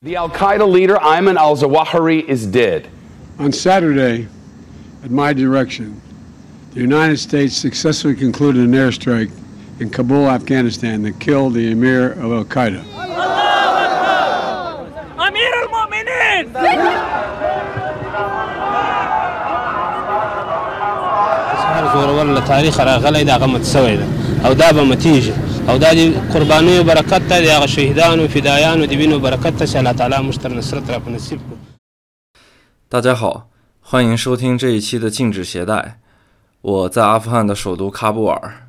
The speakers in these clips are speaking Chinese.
The Al Qaeda leader Ayman al Zawahiri is dead. On Saturday, at my direction, the United States successfully concluded an airstrike in Kabul, Afghanistan, that killed the Emir of Al Qaeda. Amir al Mu'minin! زور ولا تاریخ راغلی دا غمت سوی ده او دا به متیږي او دا د قربانیو برکت ته د هغه شهیدانو فدایانو د وینو برکت ته چې الله تعالی موږ ته نصرت را په نصیب کړو大家好，欢迎收听这一期的禁止携带。我在阿富汗的首都喀布尔，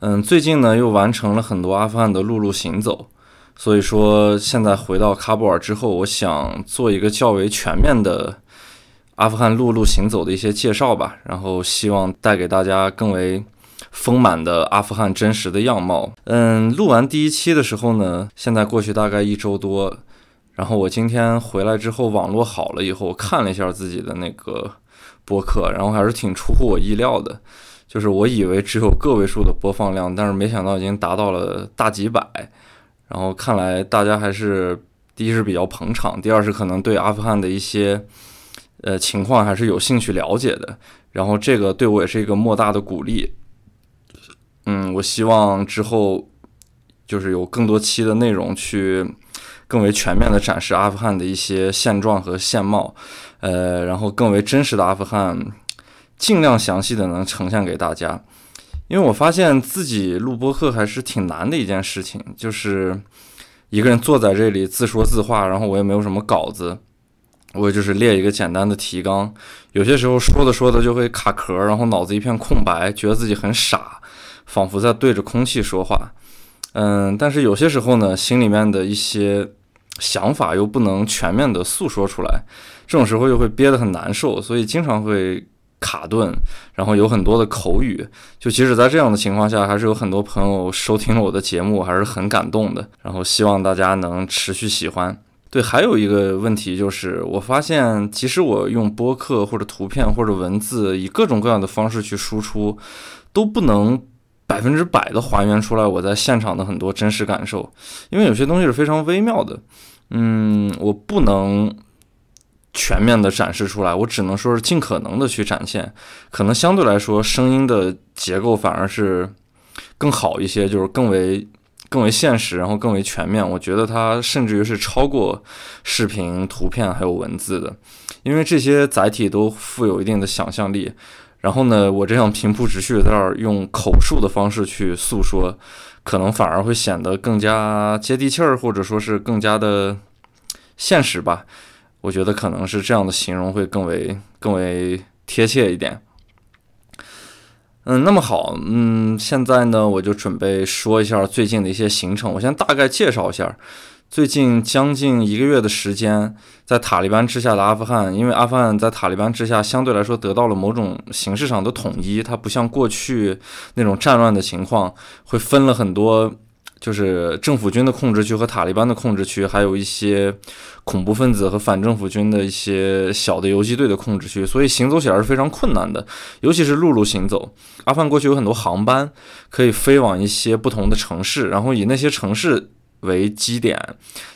嗯，最近呢又完成了很多阿富汗的陆路行走，所以说现在回到喀布尔之后，我想做一个较为全面的阿富汗陆路行走的一些介绍吧，然后希望带给大家更为 丰满的阿富汗真实的样貌。嗯，录完第一期的时候呢，现在过去大概一周多。然后我今天回来之后，网络好了以后，我看了一下自己的那个播客，然后还是挺出乎我意料的。就是我以为只有个位数的播放量，但是没想到已经达到了大几百。然后看来大家还是第一是比较捧场，第二是可能对阿富汗的一些呃情况还是有兴趣了解的。然后这个对我也是一个莫大的鼓励。嗯，我希望之后就是有更多期的内容去。更为全面的展示阿富汗的一些现状和现貌，呃，然后更为真实的阿富汗，尽量详细的能呈现给大家。因为我发现自己录播课还是挺难的一件事情，就是一个人坐在这里自说自话，然后我也没有什么稿子，我就是列一个简单的提纲，有些时候说着说着就会卡壳，然后脑子一片空白，觉得自己很傻，仿佛在对着空气说话。嗯，但是有些时候呢，心里面的一些想法又不能全面的诉说出来，这种时候又会憋得很难受，所以经常会卡顿，然后有很多的口语。就即使在这样的情况下，还是有很多朋友收听了我的节目，还是很感动的。然后希望大家能持续喜欢。对，还有一个问题就是，我发现即使我用播客或者图片或者文字，以各种各样的方式去输出，都不能。百分之百的还原出来我在现场的很多真实感受，因为有些东西是非常微妙的，嗯，我不能全面的展示出来，我只能说是尽可能的去展现，可能相对来说声音的结构反而是更好一些，就是更为更为现实，然后更为全面。我觉得它甚至于是超过视频、图片还有文字的，因为这些载体都富有一定的想象力。然后呢，我这样平铺直叙在这儿用口述的方式去诉说，可能反而会显得更加接地气儿，或者说是更加的现实吧。我觉得可能是这样的形容会更为更为贴切一点。嗯，那么好，嗯，现在呢，我就准备说一下最近的一些行程。我先大概介绍一下。最近将近一个月的时间，在塔利班之下的阿富汗，因为阿富汗在塔利班之下相对来说得到了某种形式上的统一，它不像过去那种战乱的情况，会分了很多，就是政府军的控制区和塔利班的控制区，还有一些恐怖分子和反政府军的一些小的游击队的控制区，所以行走起来是非常困难的，尤其是陆路行走。阿富汗过去有很多航班可以飞往一些不同的城市，然后以那些城市。为基点，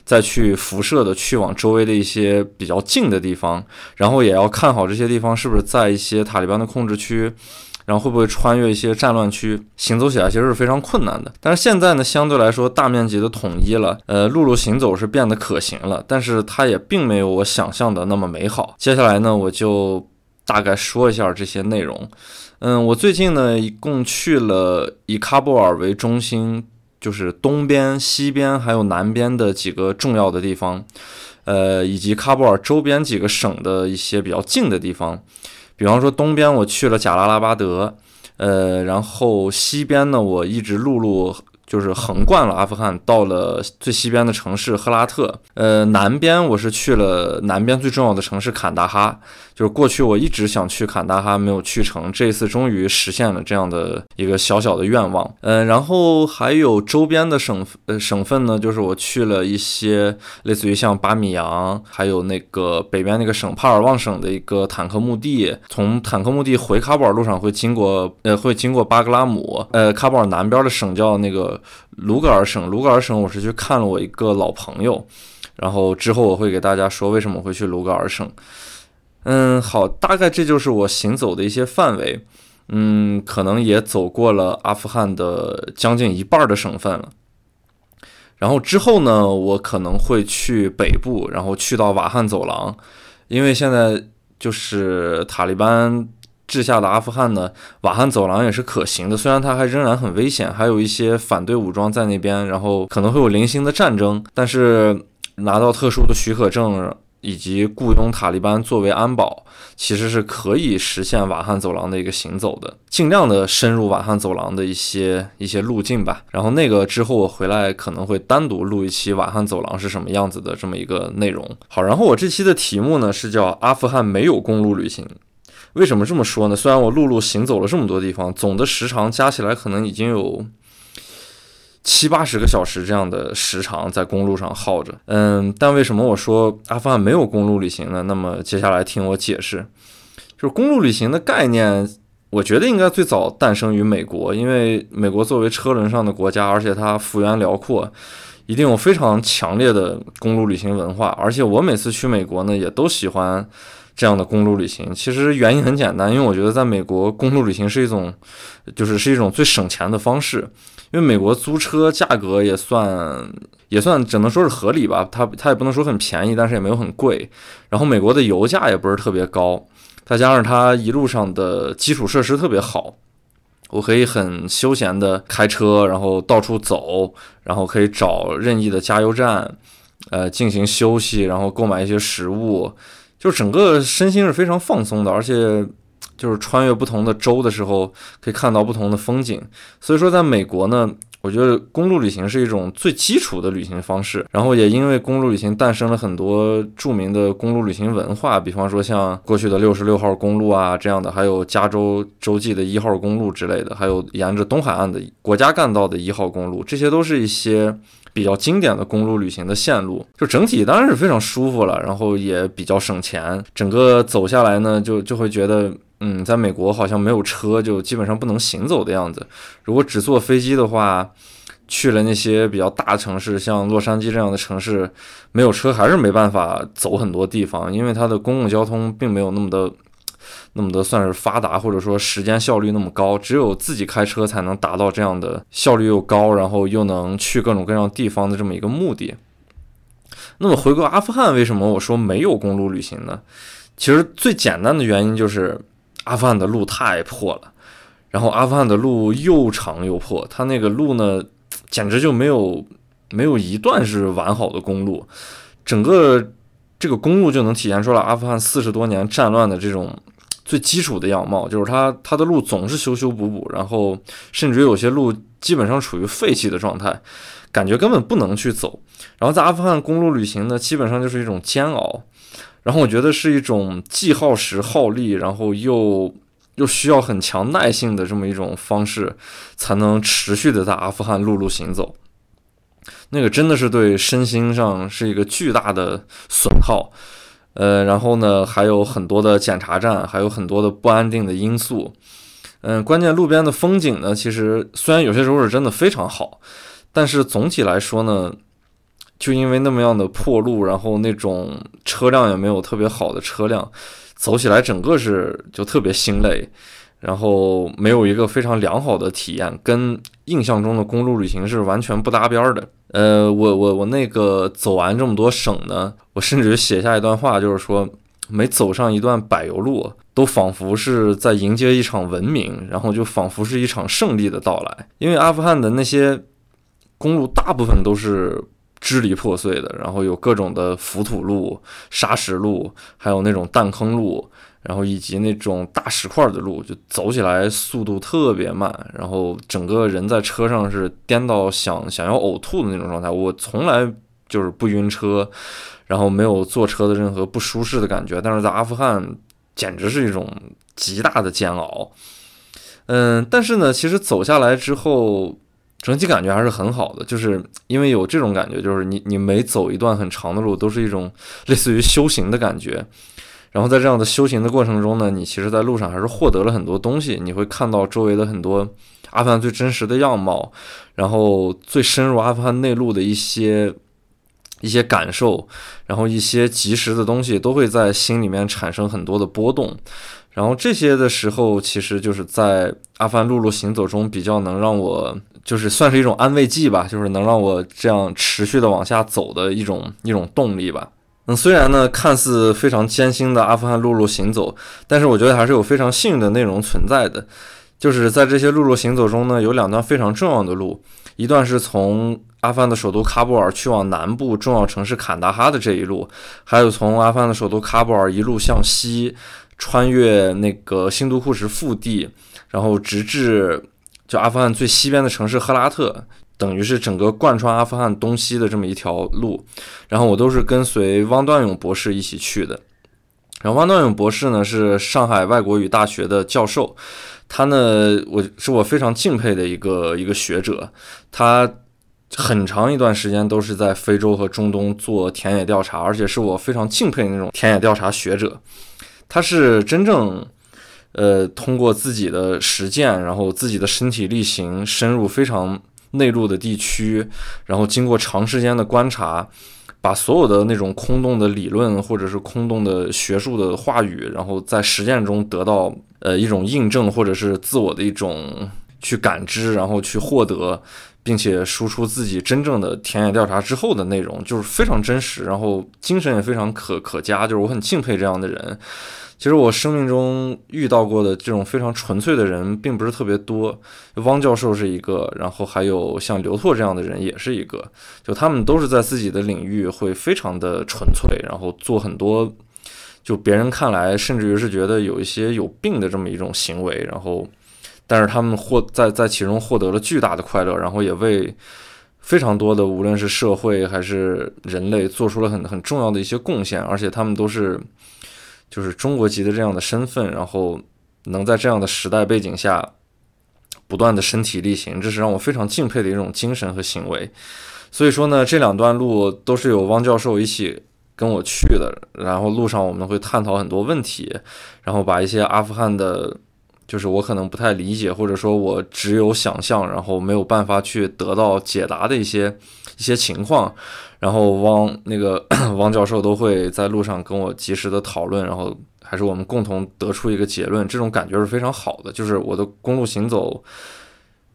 再去辐射的去往周围的一些比较近的地方，然后也要看好这些地方是不是在一些塔利班的控制区，然后会不会穿越一些战乱区，行走起来其实是非常困难的。但是现在呢，相对来说大面积的统一了，呃，陆路行走是变得可行了，但是它也并没有我想象的那么美好。接下来呢，我就大概说一下这些内容。嗯，我最近呢，一共去了以喀布尔为中心。就是东边、西边还有南边的几个重要的地方，呃，以及喀布尔周边几个省的一些比较近的地方。比方说东边我去了贾拉拉巴德，呃，然后西边呢我一直陆路。就是横贯了阿富汗，到了最西边的城市赫拉特。呃，南边我是去了南边最重要的城市坎大哈。就是过去我一直想去坎大哈，没有去成，这一次终于实现了这样的一个小小的愿望。嗯，然后还有周边的省呃省份呢，就是我去了一些类似于像巴米扬，还有那个北边那个省帕尔旺省的一个坦克墓地。从坦克墓地回喀布尔路上会经过呃会经过巴格拉姆。呃，喀布尔南边的省叫那个。卢格尔省，卢格尔省，我是去看了我一个老朋友，然后之后我会给大家说为什么会去卢格尔省。嗯，好，大概这就是我行走的一些范围。嗯，可能也走过了阿富汗的将近一半的省份了。然后之后呢，我可能会去北部，然后去到瓦罕走廊，因为现在就是塔利班治下的阿富汗呢，瓦罕走廊也是可行的，虽然它还仍然很危险，还有一些反对武装在那边，然后可能会有零星的战争，但是拿到特殊的许可证。以及雇佣塔利班作为安保，其实是可以实现瓦罕走廊的一个行走的，尽量的深入瓦罕走廊的一些一些路径吧。然后那个之后我回来可能会单独录一期瓦罕走廊是什么样子的这么一个内容。好，然后我这期的题目呢是叫阿富汗没有公路旅行。为什么这么说呢？虽然我陆路行走了这么多地方，总的时长加起来可能已经有。七八十个小时这样的时长在公路上耗着，嗯，但为什么我说阿富汗没有公路旅行呢？那么接下来听我解释，就是公路旅行的概念，我觉得应该最早诞生于美国，因为美国作为车轮上的国家，而且它幅员辽阔，一定有非常强烈的公路旅行文化，而且我每次去美国呢，也都喜欢这样的公路旅行。其实原因很简单，因为我觉得在美国公路旅行是一种，就是是一种最省钱的方式。因为美国租车价格也算也算只能说是合理吧，它它也不能说很便宜，但是也没有很贵。然后美国的油价也不是特别高，再加上它一路上的基础设施特别好，我可以很休闲的开车，然后到处走，然后可以找任意的加油站，呃，进行休息，然后购买一些食物，就整个身心是非常放松的，而且。就是穿越不同的州的时候，可以看到不同的风景。所以说，在美国呢，我觉得公路旅行是一种最基础的旅行方式。然后也因为公路旅行诞生了很多著名的公路旅行文化，比方说像过去的六十六号公路啊这样的，还有加州洲际的一号公路之类的，还有沿着东海岸的国家干道的一号公路，这些都是一些比较经典的公路旅行的线路。就整体当然是非常舒服了，然后也比较省钱。整个走下来呢，就就会觉得。嗯，在美国好像没有车就基本上不能行走的样子。如果只坐飞机的话，去了那些比较大城市，像洛杉矶这样的城市，没有车还是没办法走很多地方，因为它的公共交通并没有那么的、那么的算是发达，或者说时间效率那么高。只有自己开车才能达到这样的效率又高，然后又能去各种各样地方的这么一个目的。那么回归阿富汗，为什么我说没有公路旅行呢？其实最简单的原因就是。阿富汗的路太破了，然后阿富汗的路又长又破，它那个路呢，简直就没有没有一段是完好的公路，整个这个公路就能体现出来阿富汗四十多年战乱的这种最基础的样貌，就是它它的路总是修修补补，然后甚至于有些路基本上处于废弃的状态，感觉根本不能去走。然后在阿富汗公路旅行呢，基本上就是一种煎熬。然后我觉得是一种既耗时耗力，然后又又需要很强耐性的这么一种方式，才能持续的在阿富汗陆路行走。那个真的是对身心上是一个巨大的损耗。呃，然后呢，还有很多的检查站，还有很多的不安定的因素。嗯，关键路边的风景呢，其实虽然有些时候是真的非常好，但是总体来说呢。就因为那么样的破路，然后那种车辆也没有特别好的车辆，走起来整个是就特别心累，然后没有一个非常良好的体验，跟印象中的公路旅行是完全不搭边儿的。呃，我我我那个走完这么多省呢，我甚至写下一段话，就是说每走上一段柏油路，都仿佛是在迎接一场文明，然后就仿佛是一场胜利的到来。因为阿富汗的那些公路大部分都是。支离破碎的，然后有各种的浮土路、沙石路，还有那种弹坑路，然后以及那种大石块的路，就走起来速度特别慢，然后整个人在车上是颠到想想要呕吐的那种状态。我从来就是不晕车，然后没有坐车的任何不舒适的感觉，但是在阿富汗简直是一种极大的煎熬。嗯，但是呢，其实走下来之后。整体感觉还是很好的，就是因为有这种感觉，就是你你每走一段很长的路，都是一种类似于修行的感觉。然后在这样的修行的过程中呢，你其实在路上还是获得了很多东西。你会看到周围的很多阿富汗最真实的样貌，然后最深入阿富汗内陆的一些一些感受，然后一些及时的东西，都会在心里面产生很多的波动。然后这些的时候，其实就是在阿富汗陆路行走中比较能让我，就是算是一种安慰剂吧，就是能让我这样持续的往下走的一种一种动力吧。嗯，虽然呢看似非常艰辛的阿富汗陆路行走，但是我觉得还是有非常幸运的内容存在的。就是在这些陆路行走中呢，有两段非常重要的路，一段是从阿富汗的首都喀布尔去往南部重要城市坎大哈的这一路，还有从阿富汗的首都喀布尔一路向西。穿越那个新都库什腹地，然后直至就阿富汗最西边的城市赫拉特，等于是整个贯穿阿富汗东西的这么一条路。然后我都是跟随汪端勇博士一起去的。然后汪端勇博士呢是上海外国语大学的教授，他呢我是我非常敬佩的一个一个学者，他很长一段时间都是在非洲和中东做田野调查，而且是我非常敬佩那种田野调查学者。他是真正，呃，通过自己的实践，然后自己的身体力行，深入非常内陆的地区，然后经过长时间的观察，把所有的那种空洞的理论或者是空洞的学术的话语，然后在实践中得到呃一种印证，或者是自我的一种去感知，然后去获得。并且输出自己真正的田野调查之后的内容，就是非常真实，然后精神也非常可可嘉，就是我很敬佩这样的人。其实我生命中遇到过的这种非常纯粹的人并不是特别多，汪教授是一个，然后还有像刘拓这样的人也是一个，就他们都是在自己的领域会非常的纯粹，然后做很多就别人看来甚至于是觉得有一些有病的这么一种行为，然后。但是他们获在在其中获得了巨大的快乐，然后也为非常多的无论是社会还是人类做出了很很重要的一些贡献，而且他们都是就是中国籍的这样的身份，然后能在这样的时代背景下不断的身体力行，这是让我非常敬佩的一种精神和行为。所以说呢，这两段路都是有汪教授一起跟我去的，然后路上我们会探讨很多问题，然后把一些阿富汗的。就是我可能不太理解，或者说我只有想象，然后没有办法去得到解答的一些一些情况，然后汪那个 汪教授都会在路上跟我及时的讨论，然后还是我们共同得出一个结论，这种感觉是非常好的。就是我的公路行走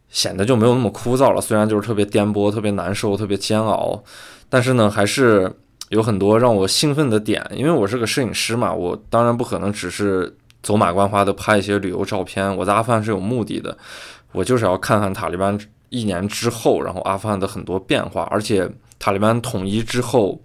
显得就没有那么枯燥了，虽然就是特别颠簸、特别难受、特别煎熬，但是呢，还是有很多让我兴奋的点。因为我是个摄影师嘛，我当然不可能只是。走马观花的拍一些旅游照片，我在阿富汗是有目的的，我就是要看看塔利班一年之后，然后阿富汗的很多变化，而且塔利班统一之后，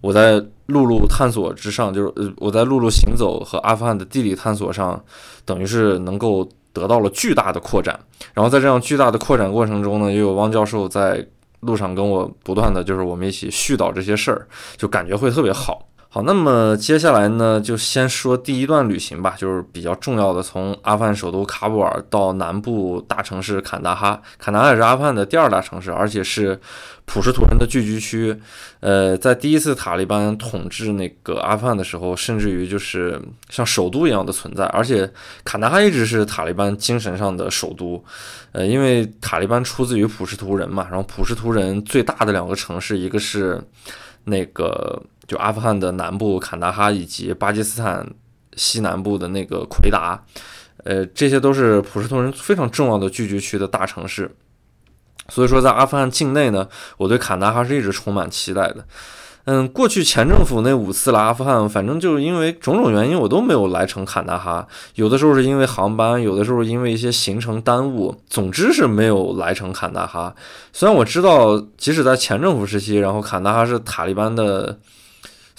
我在陆路探索之上，就是呃我在陆路行走和阿富汗的地理探索上，等于是能够得到了巨大的扩展。然后在这样巨大的扩展过程中呢，也有汪教授在路上跟我不断的就是我们一起絮叨这些事儿，就感觉会特别好。好，那么接下来呢，就先说第一段旅行吧，就是比较重要的，从阿富汗首都喀布尔到南部大城市坎大哈。坎大哈是阿富汗的第二大城市，而且是普什图人的聚居区。呃，在第一次塔利班统治那个阿富汗的时候，甚至于就是像首都一样的存在。而且坎大哈一直是塔利班精神上的首都。呃，因为塔利班出自于普什图人嘛，然后普什图人最大的两个城市，一个是那个。就阿富汗的南部坎大哈以及巴基斯坦西南部的那个奎达，呃，这些都是普什图人非常重要的聚居区的大城市。所以说，在阿富汗境内呢，我对坎大哈是一直充满期待的。嗯，过去前政府那五次来阿富汗，反正就是因为种种原因，我都没有来成坎大哈。有的时候是因为航班，有的时候因为一些行程耽误，总之是没有来成坎大哈。虽然我知道，即使在前政府时期，然后坎大哈是塔利班的。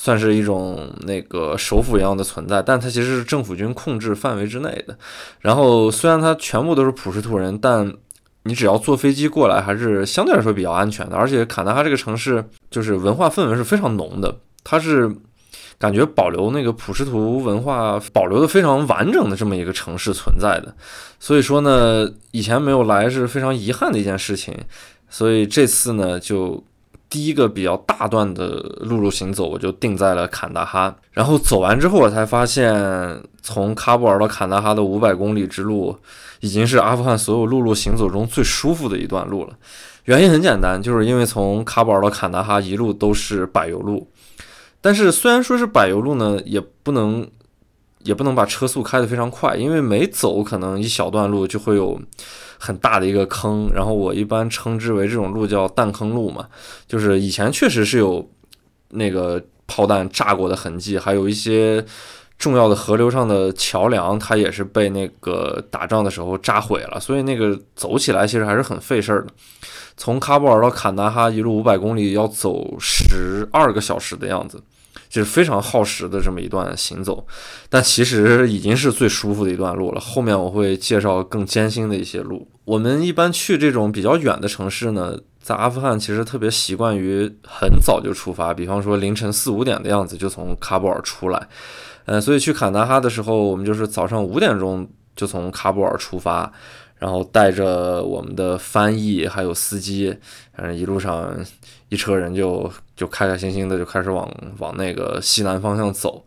算是一种那个首府一样的存在，但它其实是政府军控制范围之内的。然后虽然它全部都是普什图人，但你只要坐飞机过来，还是相对来说比较安全的。而且坎大哈这个城市就是文化氛围是非常浓的，它是感觉保留那个普什图文化保留的非常完整的这么一个城市存在的。所以说呢，以前没有来是非常遗憾的一件事情。所以这次呢，就。第一个比较大段的陆路行走，我就定在了坎大哈。然后走完之后，我才发现，从喀布尔到坎大哈的五百公里之路，已经是阿富汗所有陆路行走中最舒服的一段路了。原因很简单，就是因为从喀布尔到坎大哈一路都是柏油路，但是虽然说是柏油路呢，也不能也不能把车速开得非常快，因为每走可能一小段路就会有很大的一个坑，然后我一般称之为这种路叫弹坑路嘛，就是以前确实是有那个炮弹炸过的痕迹，还有一些。重要的河流上的桥梁，它也是被那个打仗的时候炸毁了，所以那个走起来其实还是很费事儿的。从喀布尔到坎大哈一路五百公里，要走十二个小时的样子，就是非常耗时的这么一段行走。但其实已经是最舒服的一段路了。后面我会介绍更艰辛的一些路。我们一般去这种比较远的城市呢，在阿富汗其实特别习惯于很早就出发，比方说凌晨四五点的样子就从喀布尔出来。呃，所以去坎大哈的时候，我们就是早上五点钟就从喀布尔出发，然后带着我们的翻译还有司机，反正一路上一车人就就开开心心的就开始往往那个西南方向走。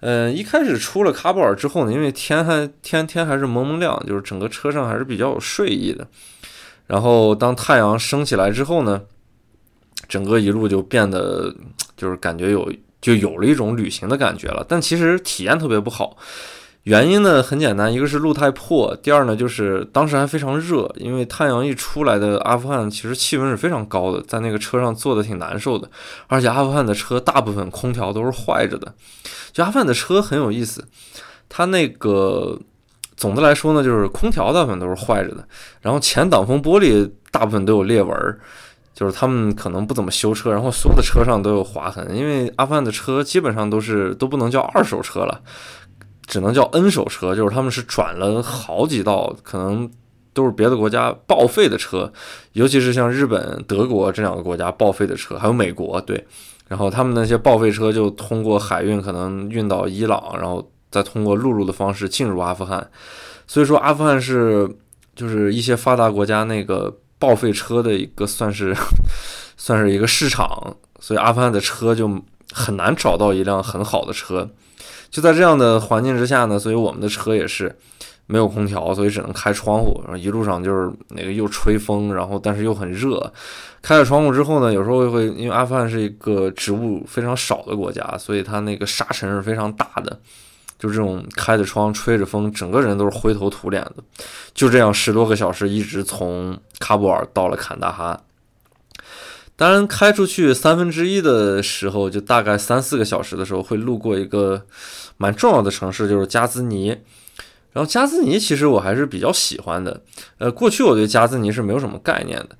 嗯，一开始出了喀布尔之后呢，因为天还天天还是蒙蒙亮，就是整个车上还是比较有睡意的。然后当太阳升起来之后呢，整个一路就变得就是感觉有。就有了一种旅行的感觉了，但其实体验特别不好。原因呢很简单，一个是路太破，第二呢就是当时还非常热，因为太阳一出来的阿富汗其实气温是非常高的，在那个车上坐的挺难受的。而且阿富汗的车大部分空调都是坏着的。就阿富汗的车很有意思，它那个总的来说呢，就是空调大部分都是坏着的，然后前挡风玻璃大部分都有裂纹。就是他们可能不怎么修车，然后所有的车上都有划痕，因为阿富汗的车基本上都是都不能叫二手车了，只能叫 N 手车，就是他们是转了好几道，可能都是别的国家报废的车，尤其是像日本、德国这两个国家报废的车，还有美国，对，然后他们那些报废车就通过海运可能运到伊朗，然后再通过陆路的方式进入阿富汗，所以说阿富汗是就是一些发达国家那个。报废车的一个算是 算是一个市场，所以阿富汗的车就很难找到一辆很好的车。就在这样的环境之下呢，所以我们的车也是没有空调，所以只能开窗户。然后一路上就是那个又吹风，然后但是又很热。开了窗户之后呢，有时候会因为阿富汗是一个植物非常少的国家，所以它那个沙尘是非常大的。就这种开着窗吹着风，整个人都是灰头土脸的。就这样十多个小时，一直从喀布尔到了坎大哈。当然，开出去三分之一的时候，就大概三四个小时的时候，会路过一个蛮重要的城市，就是加兹尼。然后加兹尼其实我还是比较喜欢的。呃，过去我对加兹尼是没有什么概念的。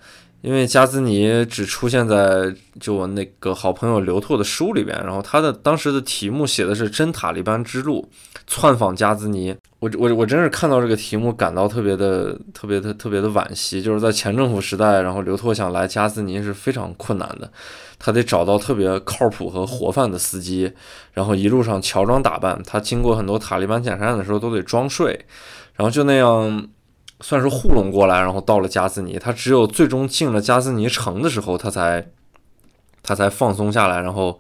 因为加兹尼只出现在就我那个好朋友刘拓的书里边，然后他的当时的题目写的是真塔利班之路，窜访加兹尼。我我我真是看到这个题目感到特别的特别的特别的惋惜，就是在前政府时代，然后刘拓想来加兹尼是非常困难的，他得找到特别靠谱和活泛的司机，然后一路上乔装打扮，他经过很多塔利班检查站的时候都得装睡，然后就那样。算是糊弄过来，然后到了加兹尼。他只有最终进了加兹尼城的时候，他才。他才放松下来，然后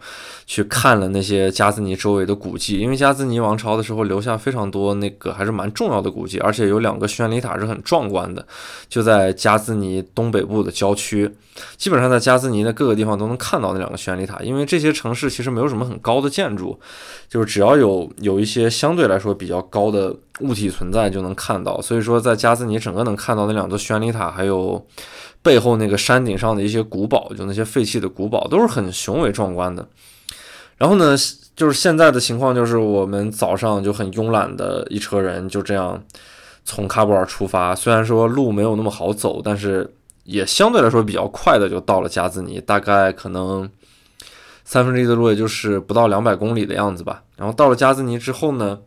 去看了那些加兹尼周围的古迹，因为加兹尼王朝的时候留下非常多那个还是蛮重要的古迹，而且有两个宣礼塔是很壮观的，就在加兹尼东北部的郊区，基本上在加兹尼的各个地方都能看到那两个宣礼塔，因为这些城市其实没有什么很高的建筑，就是只要有有一些相对来说比较高的物体存在就能看到，所以说在加兹尼整个能看到那两座宣礼塔，还有。背后那个山顶上的一些古堡，就那些废弃的古堡，都是很雄伟壮观的。然后呢，就是现在的情况，就是我们早上就很慵懒的一车人就这样从喀布尔出发。虽然说路没有那么好走，但是也相对来说比较快的就到了加兹尼，大概可能三分之一的路，也就是不到两百公里的样子吧。然后到了加兹尼之后呢？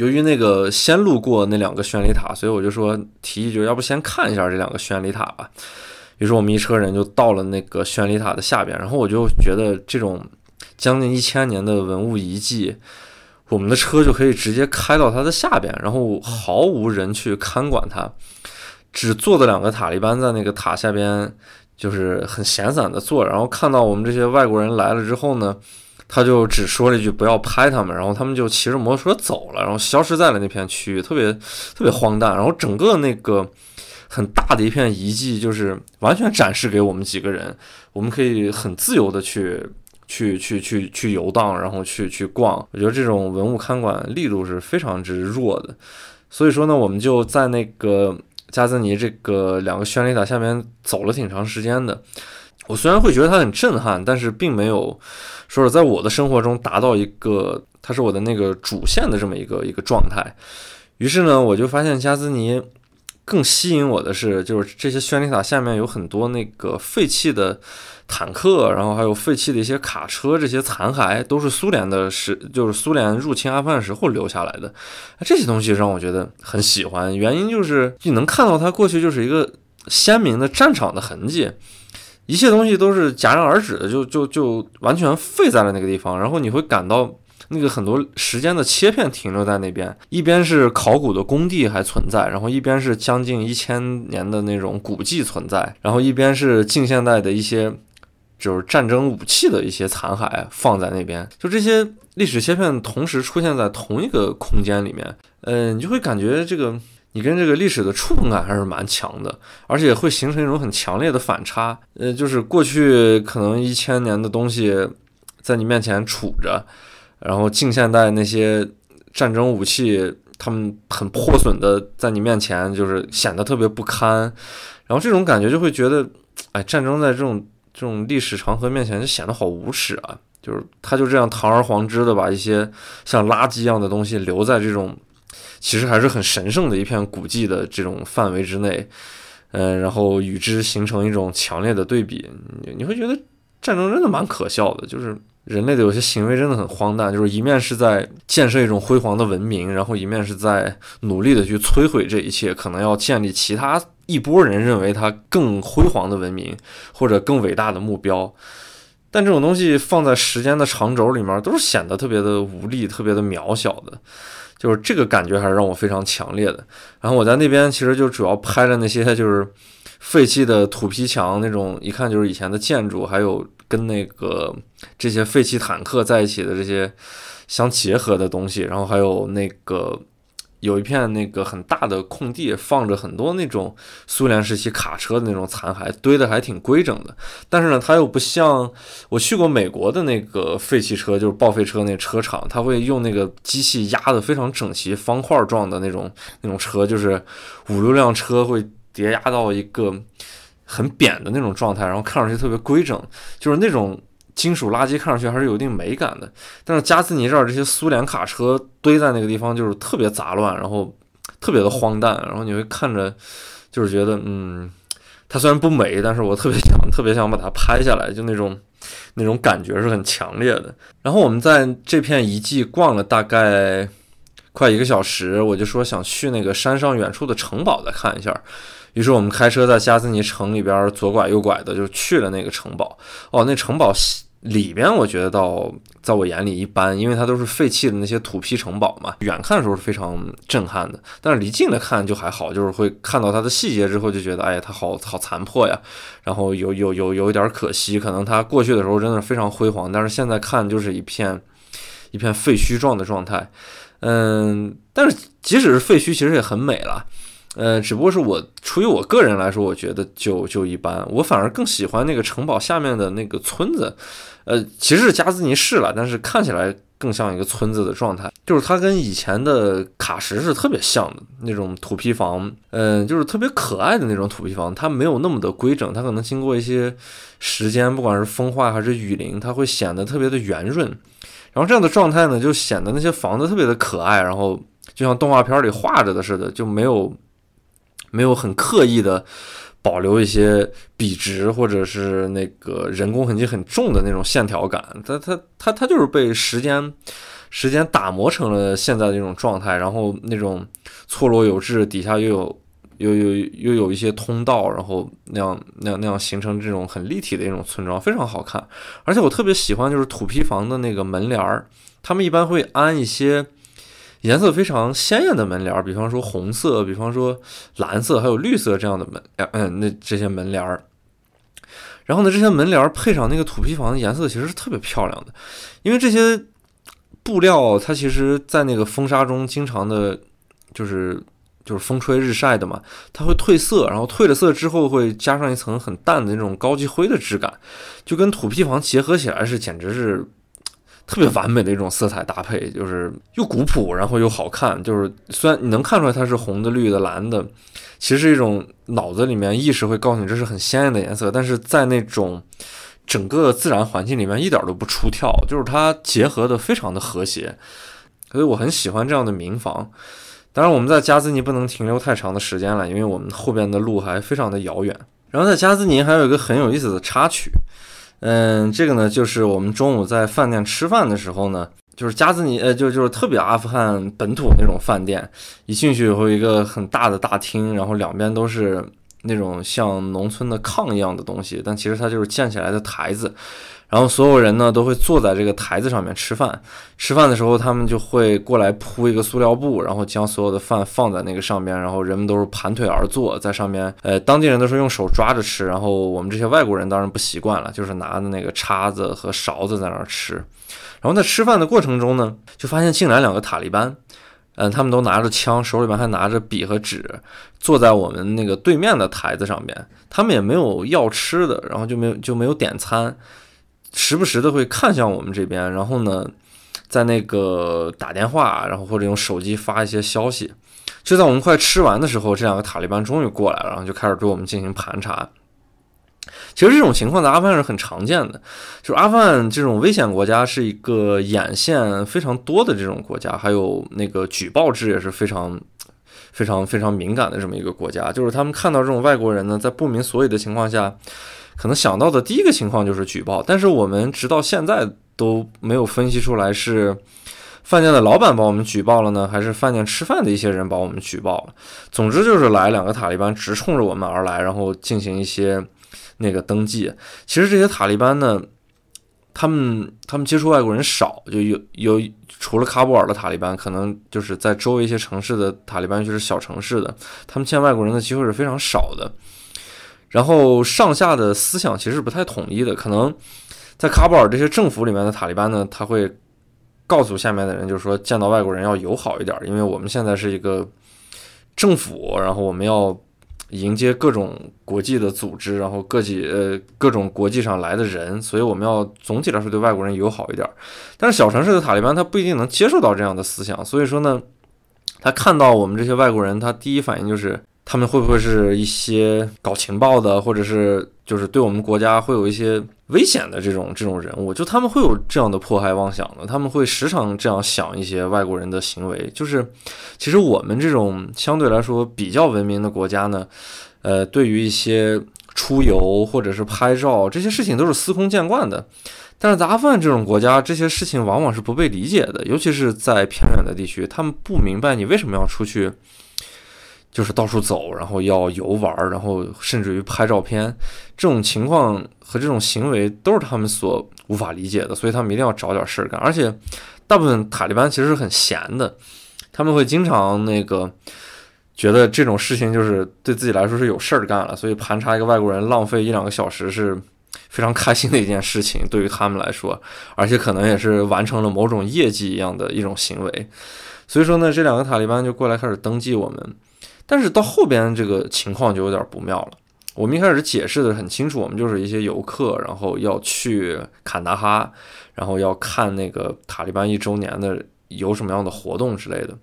由于那个先路过那两个宣礼塔，所以我就说提议，就要不先看一下这两个宣礼塔吧。于是我们一车人就到了那个宣礼塔的下边，然后我就觉得这种将近一千年的文物遗迹，我们的车就可以直接开到它的下边，然后毫无人去看管它，只坐的两个塔利班在那个塔下边，就是很闲散的坐。然后看到我们这些外国人来了之后呢。他就只说了一句“不要拍他们”，然后他们就骑着摩托车走了，然后消失在了那片区域，特别特别荒诞。然后整个那个很大的一片遗迹，就是完全展示给我们几个人，我们可以很自由的去去去去去游荡，然后去去逛。我觉得这种文物看管力度是非常之弱的，所以说呢，我们就在那个加兹尼这个两个宣礼塔下面走了挺长时间的。我虽然会觉得它很震撼，但是并没有说是在我的生活中达到一个它是我的那个主线的这么一个一个状态。于是呢，我就发现加兹尼更吸引我的是，就是这些宣礼塔下面有很多那个废弃的坦克，然后还有废弃的一些卡车，这些残骸都是苏联的时，就是苏联入侵阿富汗时候留下来的。这些东西让我觉得很喜欢，原因就是你能看到它过去就是一个鲜明的战场的痕迹。一切东西都是戛然而止的，就就就完全废在了那个地方，然后你会感到那个很多时间的切片停留在那边，一边是考古的工地还存在，然后一边是将近一千年的那种古迹存在，然后一边是近现代的一些就是战争武器的一些残骸放在那边，就这些历史切片同时出现在同一个空间里面，嗯，你就会感觉这个。你跟这个历史的触碰感还是蛮强的，而且会形成一种很强烈的反差。呃，就是过去可能一千年的东西在你面前杵着，然后近现代那些战争武器，他们很破损的在你面前，就是显得特别不堪。然后这种感觉就会觉得，哎，战争在这种这种历史长河面前就显得好无耻啊！就是他就这样堂而皇之的把一些像垃圾一样的东西留在这种。其实还是很神圣的一片古迹的这种范围之内，嗯，然后与之形成一种强烈的对比，你会觉得战争真的蛮可笑的，就是人类的有些行为真的很荒诞，就是一面是在建设一种辉煌的文明，然后一面是在努力的去摧毁这一切，可能要建立其他一波人认为它更辉煌的文明或者更伟大的目标，但这种东西放在时间的长轴里面，都是显得特别的无力，特别的渺小的。就是这个感觉还是让我非常强烈的。然后我在那边其实就主要拍了那些就是废弃的土坯墙那种，一看就是以前的建筑，还有跟那个这些废弃坦克在一起的这些相结合的东西，然后还有那个。有一片那个很大的空地，放着很多那种苏联时期卡车的那种残骸，堆的还挺规整的。但是呢，它又不像我去过美国的那个废弃车，就是报废车那车厂，它会用那个机器压的非常整齐，方块状的那种那种车，就是五六辆车会叠压到一个很扁的那种状态，然后看上去特别规整，就是那种。金属垃圾看上去还是有一定美感的，但是加兹尼这儿这些苏联卡车堆在那个地方就是特别杂乱，然后特别的荒诞，然后你会看着就是觉得，嗯，它虽然不美，但是我特别想特别想把它拍下来，就那种 那种感觉是很强烈的。然后我们在这片遗迹逛了大概快一个小时，我就说想去那个山上远处的城堡再看一下。于是我们开车在加兹尼城里边左拐右拐的就去了那个城堡。哦，那城堡。里边我觉得到在我眼里一般，因为它都是废弃的那些土坯城堡嘛。远看的时候是非常震撼的，但是离近了看就还好，就是会看到它的细节之后就觉得，哎，它好好残破呀。然后有有有有一点可惜，可能它过去的时候真的是非常辉煌，但是现在看就是一片一片废墟状的状态。嗯，但是即使是废墟，其实也很美了。呃，只不过是我出于我个人来说，我觉得就就一般。我反而更喜欢那个城堡下面的那个村子，呃，其实是加兹尼市了，但是看起来更像一个村子的状态。就是它跟以前的卡什是特别像的那种土坯房，嗯，就是特别可爱的那种土坯房。它没有那么的规整，它可能经过一些时间，不管是风化还是雨淋，它会显得特别的圆润。然后这样的状态呢，就显得那些房子特别的可爱，然后就像动画片里画着的似的，就没有。没有很刻意的保留一些笔直或者是那个人工痕迹很重的那种线条感，它它它它就是被时间时间打磨成了现在的这种状态，然后那种错落有致，底下又有又有又有一些通道，然后那样那样那样形成这种很立体的一种村庄，非常好看。而且我特别喜欢就是土坯房的那个门帘儿，他们一般会安一些。颜色非常鲜艳的门帘，比方说红色，比方说蓝色，还有绿色这样的门，嗯，那这些门帘儿。然后呢，这些门帘儿配上那个土坯房的颜色，其实是特别漂亮的。因为这些布料，它其实在那个风沙中经常的，就是就是风吹日晒的嘛，它会褪色，然后褪了色之后会加上一层很淡的那种高级灰的质感，就跟土坯房结合起来是简直是特别完美的一种色彩搭配，就是又古朴，然后又好看。就是虽然你能看出来它是红的、绿的、蓝的，其实是一种脑子里面意识会告诉你这是很鲜艳的颜色，但是在那种整个自然环境里面一点都不出跳，就是它结合的非常的和谐，所以我很喜欢这样的民房。当然，我们在加兹尼不能停留太长的时间了，因为我们后边的路还非常的遥远。然后在加兹尼还有一个很有意思的插曲，嗯，这个呢就是我们中午在饭店吃饭的时候呢，就是加兹尼，呃，就就是特别阿富汗本土那种饭店，一进去以后一个很大的大厅，然后两边都是那种像农村的炕一样的东西，但其实它就是建起来的台子。然后所有人呢都会坐在这个台子上面吃饭。吃饭的时候，他们就会过来铺一个塑料布，然后将所有的饭放在那个上边。然后人们都是盘腿而坐在上面。呃，当地人都是用手抓着吃，然后我们这些外国人当然不习惯了，就是拿着那个叉子和勺子在那儿吃。然后在吃饭的过程中呢，就发现进来两个塔利班，嗯，他们都拿着枪，手里面还拿着笔和纸，坐在我们那个对面的台子上面。他们也没有要吃的，然后就没有就没有点餐。时不时的会看向我们这边，然后呢，在那个打电话，然后或者用手机发一些消息。就在我们快吃完的时候，这两个塔利班终于过来了，然后就开始对我们进行盘查。其实这种情况在阿富汗是很常见的，就是阿富汗这种危险国家是一个眼线非常多的这种国家，还有那个举报制也是非常非常非常敏感的这么一个国家，就是他们看到这种外国人呢，在不明所以的情况下。可能想到的第一个情况就是举报，但是我们直到现在都没有分析出来是饭店的老板把我们举报了呢，还是饭店吃饭的一些人把我们举报了。总之就是来两个塔利班直冲着我们而来，然后进行一些那个登记。其实这些塔利班呢，他们他们接触外国人少，就有有除了喀布尔的塔利班，可能就是在周围一些城市的塔利班就是小城市的，他们见外国人的机会是非常少的。然后上下的思想其实不太统一的，可能在喀布尔这些政府里面的塔利班呢，他会告诉下面的人，就是说见到外国人要友好一点，因为我们现在是一个政府，然后我们要迎接各种国际的组织，然后各级呃各种国际上来的人，所以我们要总体来说对外国人友好一点。但是小城市的塔利班他不一定能接受到这样的思想，所以说呢，他看到我们这些外国人，他第一反应就是。他们会不会是一些搞情报的，或者是就是对我们国家会有一些危险的这种这种人物？就他们会有这样的迫害妄想的，他们会时常这样想一些外国人的行为。就是其实我们这种相对来说比较文明的国家呢，呃，对于一些出游或者是拍照这些事情都是司空见惯的。但是在阿富汗这种国家，这些事情往往是不被理解的，尤其是在偏远的地区，他们不明白你为什么要出去。就是到处走，然后要游玩，然后甚至于拍照片，这种情况和这种行为都是他们所无法理解的，所以他们一定要找点事儿干。而且，大部分塔利班其实是很闲的，他们会经常那个觉得这种事情就是对自己来说是有事儿干了，所以盘查一个外国人浪费一两个小时是非常开心的一件事情，对于他们来说，而且可能也是完成了某种业绩一样的一种行为。所以说呢，这两个塔利班就过来开始登记我们。但是到后边这个情况就有点不妙了。我们一开始解释的很清楚，我们就是一些游客，然后要去坎大哈，然后要看那个塔利班一周年的有什么样的活动之类的。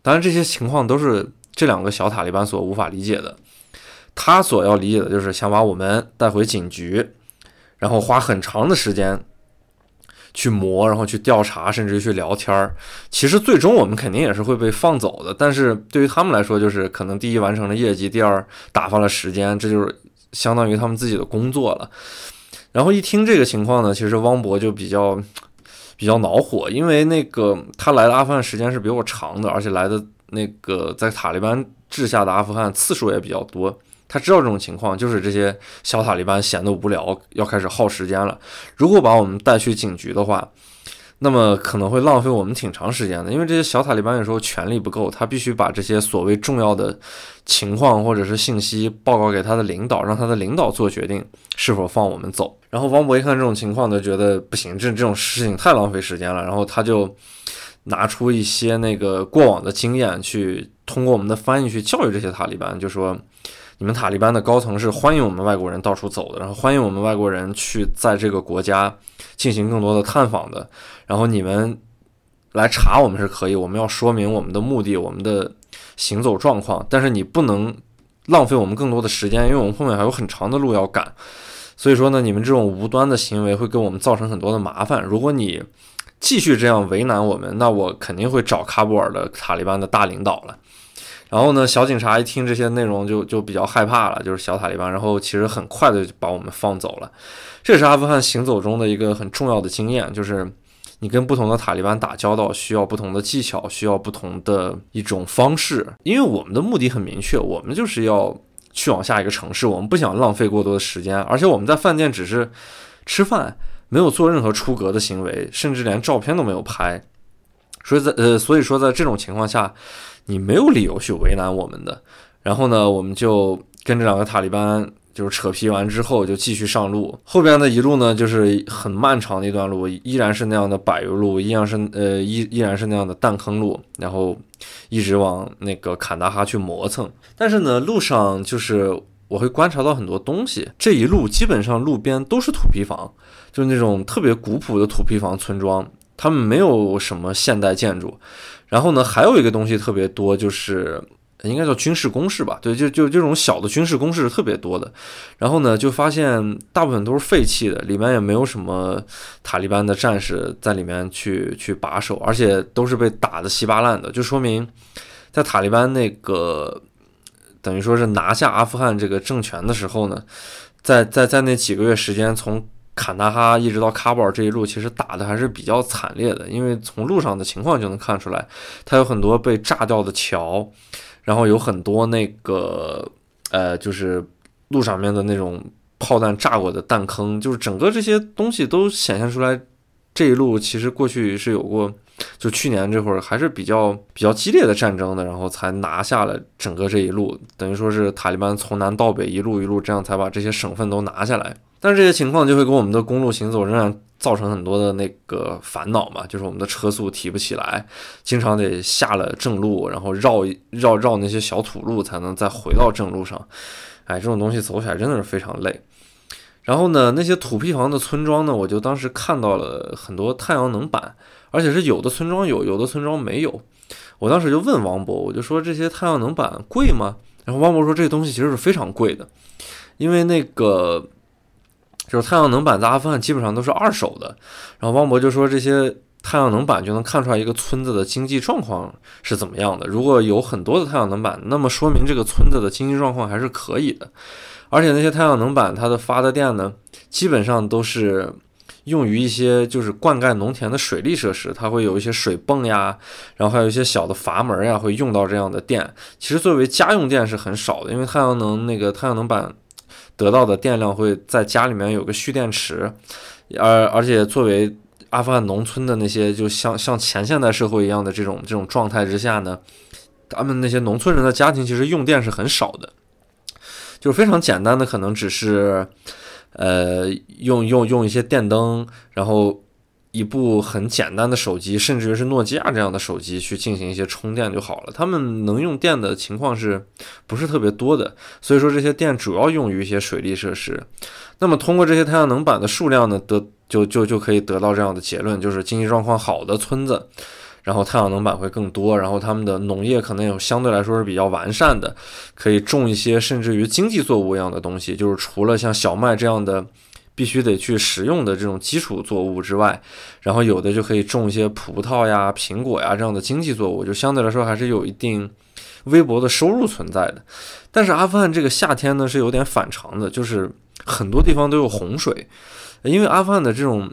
当然，这些情况都是这两个小塔利班所无法理解的。他所要理解的就是想把我们带回警局，然后花很长的时间。去磨，然后去调查，甚至于去聊天儿。其实最终我们肯定也是会被放走的，但是对于他们来说，就是可能第一完成了业绩，第二打发了时间，这就是相当于他们自己的工作了。然后一听这个情况呢，其实汪博就比较比较恼火，因为那个他来的阿富汗时间是比我长的，而且来的那个在塔利班治下的阿富汗次数也比较多。他知道这种情况，就是这些小塔利班闲得无聊，要开始耗时间了。如果把我们带去警局的话，那么可能会浪费我们挺长时间的，因为这些小塔利班有时候权力不够，他必须把这些所谓重要的情况或者是信息报告给他的领导，让他的领导做决定是否放我们走。然后王博一看这种情况，就觉得不行，这这种事情太浪费时间了，然后他就拿出一些那个过往的经验，去通过我们的翻译去教育这些塔利班，就说你们塔利班的高层是欢迎我们外国人到处走的，然后欢迎我们外国人去在这个国家进行更多的探访的，然后你们来查我们是可以，我们要说明我们的目的，我们的行走状况，但是你不能浪费我们更多的时间，因为我们后面还有很长的路要赶。所以说呢，你们这种无端的行为会给我们造成很多的麻烦。如果你继续这样为难我们，那我肯定会找喀布尔的塔利班的大领导了。然后呢，小警察一听这些内容就就比较害怕了，就是小塔利班。然后其实很快的就把我们放走了。这是阿富汗行走中的一个很重要的经验，就是你跟不同的塔利班打交道需要不同的技巧，需要不同的一种方式。因为我们的目的很明确，我们就是要。去往下一个城市，我们不想浪费过多的时间，而且我们在饭店只是吃饭，没有做任何出格的行为，甚至连照片都没有拍。所以在呃，所以说在这种情况下，你没有理由去为难我们的。然后呢，我们就跟这两个塔利班。就是扯皮完之后就继续上路，后边的一路呢就是很漫长的一段路，依然是那样的柏油路，依然是呃依依然是那样的弹坑路，然后一直往那个坎大哈去磨蹭。但是呢，路上就是我会观察到很多东西，这一路基本上路边都是土坯房，就是那种特别古朴的土坯房村庄，他们没有什么现代建筑。然后呢，还有一个东西特别多，就是。应该叫军事工事吧，对，就就这种小的军事工事特别多的。然后呢，就发现大部分都是废弃的，里面也没有什么塔利班的战士在里面去去把守，而且都是被打的稀巴烂的，就说明在塔利班那个等于说是拿下阿富汗这个政权的时候呢，在在在那几个月时间，从坎大哈一直到喀布尔这一路，其实打的还是比较惨烈的，因为从路上的情况就能看出来，它有很多被炸掉的桥。然后有很多那个，呃，就是路上面的那种炮弹炸过的弹坑，就是整个这些东西都显现出来，这一路其实过去是有过，就去年这会儿还是比较比较激烈的战争的，然后才拿下了整个这一路，等于说是塔利班从南到北一路一路这样才把这些省份都拿下来。但是这些情况就会给我们的公路行走仍然造成很多的那个烦恼嘛，就是我们的车速提不起来，经常得下了正路，然后绕绕绕那些小土路才能再回到正路上。哎，这种东西走起来真的是非常累。然后呢，那些土坯房的村庄呢，我就当时看到了很多太阳能板，而且是有的村庄有，有的村庄没有。我当时就问王博，我就说这些太阳能板贵吗？然后王博说这东西其实是非常贵的，因为那个。就是太阳能板在阿富汗基本上都是二手的，然后汪博就说这些太阳能板就能看出来一个村子的经济状况是怎么样的。如果有很多的太阳能板，那么说明这个村子的经济状况还是可以的。而且那些太阳能板它的发的电呢，基本上都是用于一些就是灌溉农田的水利设施，它会有一些水泵呀，然后还有一些小的阀门呀，会用到这样的电。其实作为家用电是很少的，因为太阳能那个太阳能板。得到的电量会在家里面有个蓄电池，而而且作为阿富汗农村的那些就像像前现代社会一样的这种这种状态之下呢，他们那些农村人的家庭其实用电是很少的，就是非常简单的，可能只是呃用用用一些电灯，然后。一部很简单的手机，甚至于是诺基亚这样的手机去进行一些充电就好了。他们能用电的情况是不是特别多的？所以说这些电主要用于一些水利设施。那么通过这些太阳能板的数量呢，得就就就可以得到这样的结论，就是经济状况好的村子，然后太阳能板会更多，然后他们的农业可能有相对来说是比较完善的，可以种一些甚至于经济作物一样的东西，就是除了像小麦这样的。必须得去食用的这种基础作物之外，然后有的就可以种一些葡萄呀、苹果呀这样的经济作物，就相对来说还是有一定微薄的收入存在的。但是阿富汗这个夏天呢是有点反常的，就是很多地方都有洪水，因为阿富汗的这种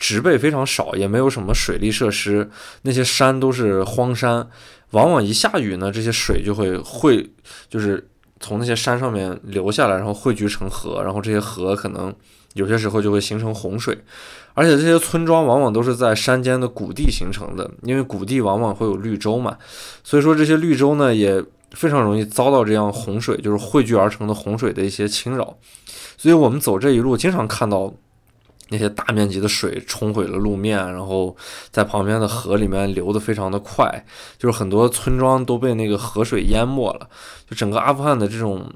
植被非常少，也没有什么水利设施，那些山都是荒山，往往一下雨呢，这些水就会汇，就是从那些山上面流下来，然后汇聚成河，然后这些河可能。有些时候就会形成洪水，而且这些村庄往往都是在山间的谷地形成的，因为谷地往往会有绿洲嘛，所以说这些绿洲呢也非常容易遭到这样洪水，就是汇聚而成的洪水的一些侵扰。所以我们走这一路，经常看到那些大面积的水冲毁了路面，然后在旁边的河里面流得非常的快，就是很多村庄都被那个河水淹没了。就整个阿富汗的这种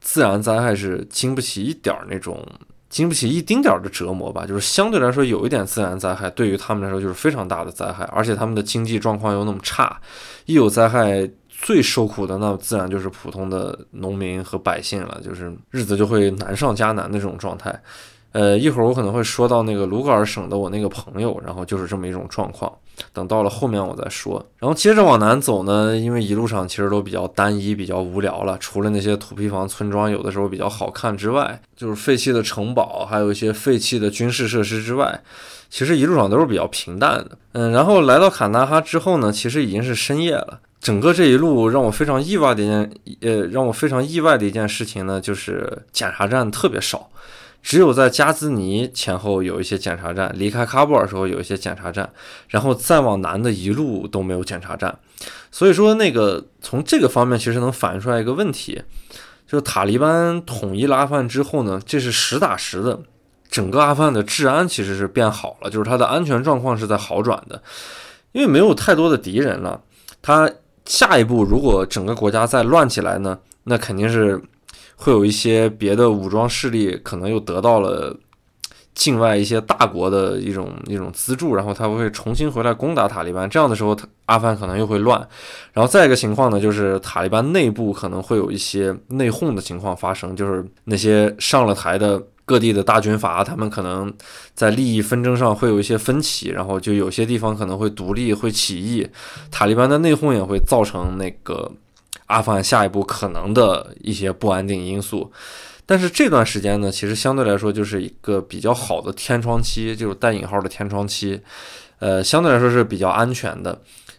自然灾害是经不起一点儿那种。经不起一丁点儿的折磨吧，就是相对来说有一点自然灾害，对于他们来说就是非常大的灾害，而且他们的经济状况又那么差，一有灾害，最受苦的那自然就是普通的农民和百姓了，就是日子就会难上加难的这种状态。呃，一会儿我可能会说到那个卢格尔省的我那个朋友，然后就是这么一种状况。等到了后面我再说。然后接着往南走呢，因为一路上其实都比较单一、比较无聊了，除了那些土坯房村庄有的时候比较好看之外，就是废弃的城堡，还有一些废弃的军事设施之外，其实一路上都是比较平淡的。嗯，然后来到坎大哈之后呢，其实已经是深夜了。整个这一路让我非常意外的一件，呃，让我非常意外的一件事情呢，就是检查站特别少。只有在加兹尼前后有一些检查站，离开喀布尔的时候有一些检查站，然后再往南的一路都没有检查站。所以说，那个从这个方面其实能反映出来一个问题，就是塔利班统一了阿富汗之后呢，这是实打实的，整个阿富汗的治安其实是变好了，就是它的安全状况是在好转的，因为没有太多的敌人了。它下一步如果整个国家再乱起来呢，那肯定是。会有一些别的武装势力可能又得到了境外一些大国的一种一种资助，然后他会重新回来攻打塔利班。这样的时候，阿富汗可能又会乱。然后再一个情况呢，就是塔利班内部可能会有一些内讧的情况发生，就是那些上了台的各地的大军阀，他们可能在利益纷争上会有一些分歧，然后就有些地方可能会独立、会起义。塔利班的内讧也会造成那个。阿富汗下一步可能的一些不安定因素，但是这段时间呢，其实相对来说就是一个比较好的天窗期，就是带引号的天窗期，呃，相对来说是比较安全的，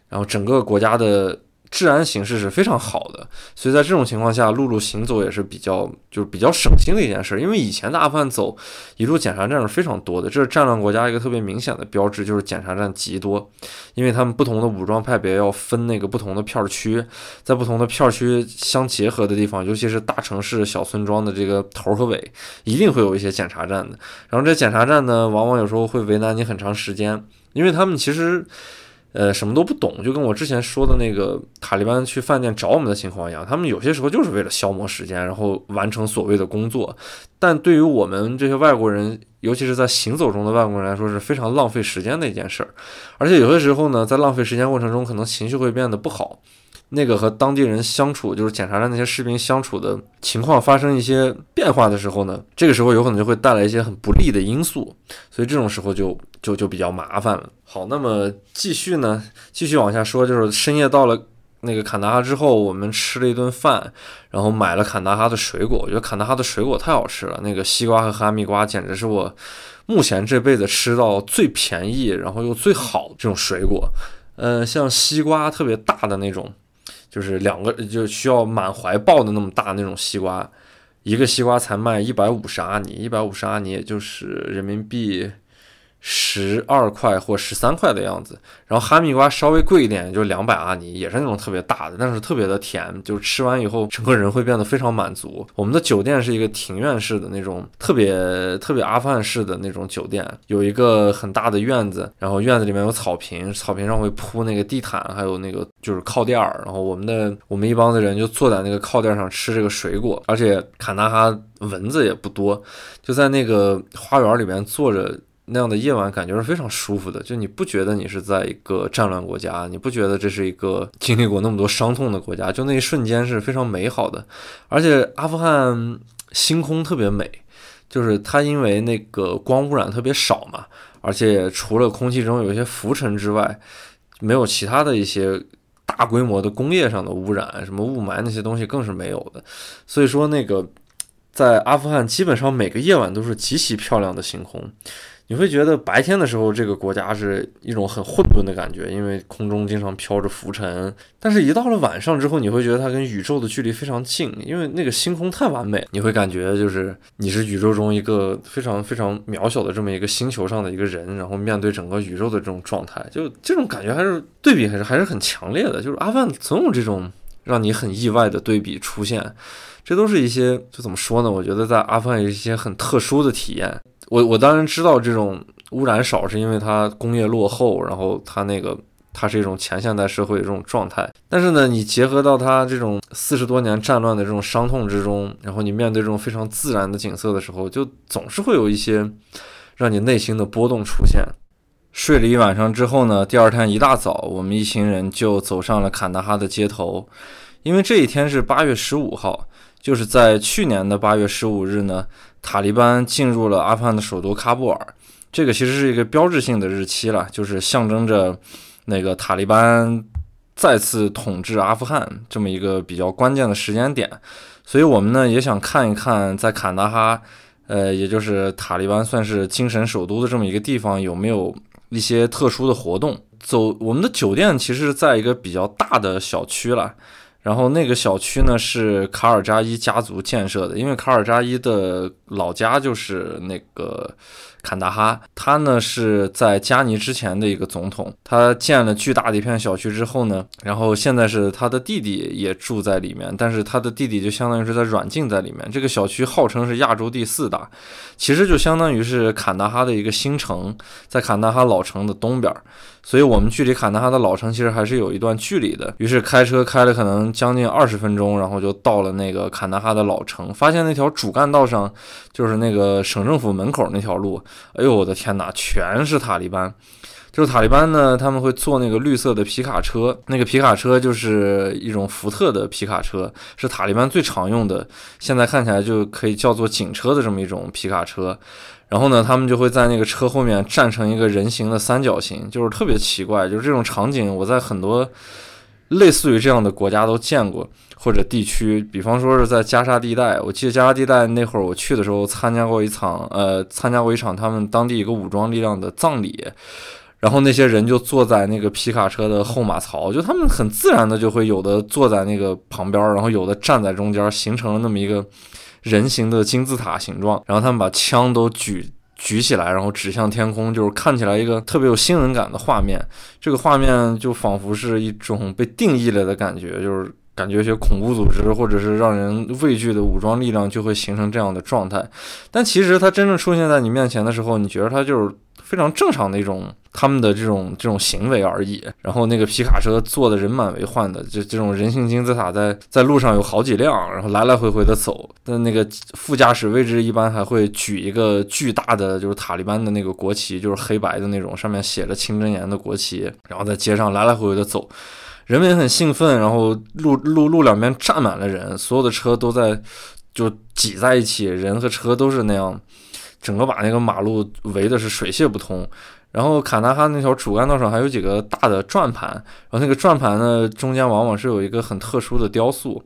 然后整个国家的。治安形势是非常好的，所以在这种情况下，陆路行走也是比较就是比较省心的一件事。因为以前的阿富汗走一路检查站是非常多的，这是战乱国家一个特别明显的标志，就是检查站极多。因为他们不同的武装派别要分那个不同的片区，在不同的片区相结合的地方，尤其是大城市、小村庄的这个头和尾，一定会有一些检查站的。然后这检查站呢，往往有时候会为难你很长时间，因为他们其实。呃，什么都不懂，就跟我之前说的那个塔利班去饭店找我们的情况一样，他们有些时候就是为了消磨时间，然后完成所谓的工作。但对于我们这些外国人，尤其是在行走中的外国人来说，是非常浪费时间的一件事儿。而且有些时候呢，在浪费时间过程中，可能情绪会变得不好。那个和当地人相处，就是检查站那些士兵相处的情况发生一些变化的时候呢，这个时候有可能就会带来一些很不利的因素，所以这种时候就就就比较麻烦了。好，那么继续呢，继续往下说，就是深夜到了那个坎大哈之后，我们吃了一顿饭，然后买了坎大哈的水果，我觉得坎大哈的水果太好吃了，那个西瓜和哈密瓜简直是我目前这辈子吃到最便宜，然后又最好这种水果。呃，像西瓜特别大的那种。就是两个，就需要满怀抱的那么大那种西瓜，一个西瓜才卖一百五十阿尼，一百五十阿尼也就是人民币。十二块或十三块的样子，然后哈密瓜稍微贵一点，就两百阿尼，也是那种特别大的，但是特别的甜，就是吃完以后整个人会变得非常满足。我们的酒店是一个庭院式的那种特别特别阿富汗式的那种酒店，有一个很大的院子，然后院子里面有草坪，草坪上会铺那个地毯，还有那个就是靠垫儿，然后我们的我们一帮子人就坐在那个靠垫上吃这个水果，而且坎大哈蚊子也不多，就在那个花园里面坐着。那样的夜晚感觉是非常舒服的，就你不觉得你是在一个战乱国家，你不觉得这是一个经历过那么多伤痛的国家，就那一瞬间是非常美好的。而且阿富汗星空特别美，就是它因为那个光污染特别少嘛，而且除了空气中有一些浮尘之外，没有其他的一些大规模的工业上的污染，什么雾霾那些东西更是没有的。所以说那个在阿富汗基本上每个夜晚都是极其漂亮的星空。你会觉得白天的时候，这个国家是一种很混沌的感觉，因为空中经常飘着浮尘。但是，一到了晚上之后，你会觉得它跟宇宙的距离非常近，因为那个星空太完美，你会感觉就是你是宇宙中一个非常非常渺小的这么一个星球上的一个人，然后面对整个宇宙的这种状态，就这种感觉还是对比还是还是很强烈的。就是阿富汗总有这种让你很意外的对比出现，这都是一些就怎么说呢？我觉得在阿富汗有一些很特殊的体验。我我当然知道这种污染少是因为它工业落后，然后它那个它是一种前现代社会的这种状态。但是呢，你结合到它这种四十多年战乱的这种伤痛之中，然后你面对这种非常自然的景色的时候，就总是会有一些让你内心的波动出现。睡了一晚上之后呢，第二天一大早，我们一行人就走上了坎大哈的街头，因为这一天是八月十五号，就是在去年的八月十五日呢。塔利班进入了阿富汗的首都喀布尔，这个其实是一个标志性的日期了，就是象征着那个塔利班再次统治阿富汗这么一个比较关键的时间点。所以我们呢也想看一看，在坎大哈，呃，也就是塔利班算是精神首都的这么一个地方，有没有一些特殊的活动。走，我们的酒店其实在一个比较大的小区了。然后那个小区呢是卡尔扎伊家族建设的，因为卡尔扎伊的老家就是那个。坎大哈，他呢是在加尼之前的一个总统，他建了巨大的一片小区之后呢，然后现在是他的弟弟也住在里面，但是他的弟弟就相当于是在软禁在里面。这个小区号称是亚洲第四大，其实就相当于是坎大哈的一个新城，在坎大哈老城的东边，所以我们距离坎大哈的老城其实还是有一段距离的。于是开车开了可能将近二十分钟，然后就到了那个坎大哈的老城，发现那条主干道上就是那个省政府门口那条路。哎呦我的天哪，全是塔利班！就是塔利班呢，他们会坐那个绿色的皮卡车，那个皮卡车就是一种福特的皮卡车，是塔利班最常用的，现在看起来就可以叫做警车的这么一种皮卡车。然后呢，他们就会在那个车后面站成一个人形的三角形，就是特别奇怪，就是这种场景我在很多类似于这样的国家都见过。或者地区，比方说是在加沙地带，我记得加沙地带那会儿我去的时候，参加过一场，呃，参加过一场他们当地一个武装力量的葬礼，然后那些人就坐在那个皮卡车的后马槽，就他们很自然的就会有的坐在那个旁边，然后有的站在中间，形成了那么一个人形的金字塔形状，然后他们把枪都举举起来，然后指向天空，就是看起来一个特别有新闻感的画面，这个画面就仿佛是一种被定义了的感觉，就是。感觉一些恐怖组织或者是让人畏惧的武装力量就会形成这样的状态，但其实它真正出现在你面前的时候，你觉得它就是非常正常的一种他们的这种这种行为而已。然后那个皮卡车坐的人满为患的，就这种人形金字塔在在路上有好几辆，然后来来回回的走。但那个副驾驶位置一般还会举一个巨大的就是塔利班的那个国旗，就是黑白的那种，上面写着清真言的国旗，然后在街上来来回回的走。人们也很兴奋，然后路路路两边站满了人，所有的车都在就挤在一起，人和车都是那样，整个把那个马路围的是水泄不通。然后卡纳哈那条主干道上还有几个大的转盘，然后那个转盘呢中间往往是有一个很特殊的雕塑。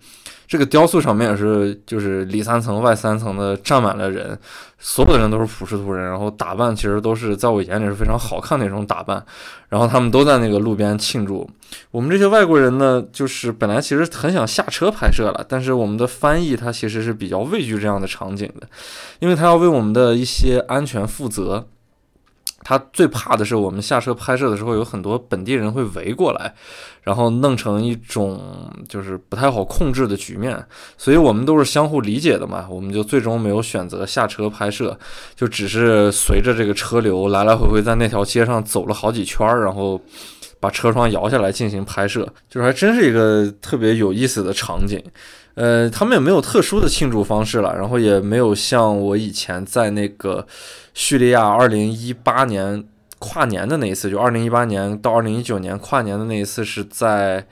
这个雕塑上面也是，就是里三层外三层的站满了人，所有的人都是普什图人，然后打扮其实都是在我眼里是非常好看那种打扮，然后他们都在那个路边庆祝。我们这些外国人呢，就是本来其实很想下车拍摄了，但是我们的翻译他其实是比较畏惧这样的场景的，因为他要为我们的一些安全负责。他最怕的是我们下车拍摄的时候，有很多本地人会围过来，然后弄成一种就是不太好控制的局面。所以我们都是相互理解的嘛，我们就最终没有选择下车拍摄，就只是随着这个车流来来回回在那条街上走了好几圈儿，然后把车窗摇下来进行拍摄，就是还真是一个特别有意思的场景。呃，他们也没有特殊的庆祝方式了，然后也没有像我以前在那个叙利亚二零一八年跨年的那一次，就二零一八年到二零一九年跨年的那一次，是在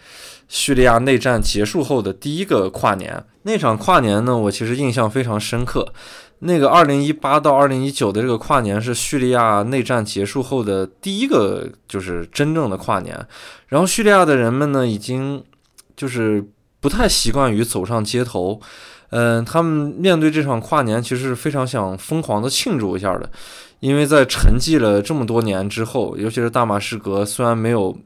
叙利亚内战结束后的第一个跨年。那场跨年呢，我其实印象非常深刻。那个二零一八到二零一九的这个跨年是叙利亚内战结束后的第一个，就是真正的跨年。然后叙利亚的人们呢，已经就是。不太习惯于走上街头，嗯，他们面对这场跨年，其实是非常想疯狂的庆祝一下的，因为在沉寂了这么多年之后，尤其是大马士革，虽然没有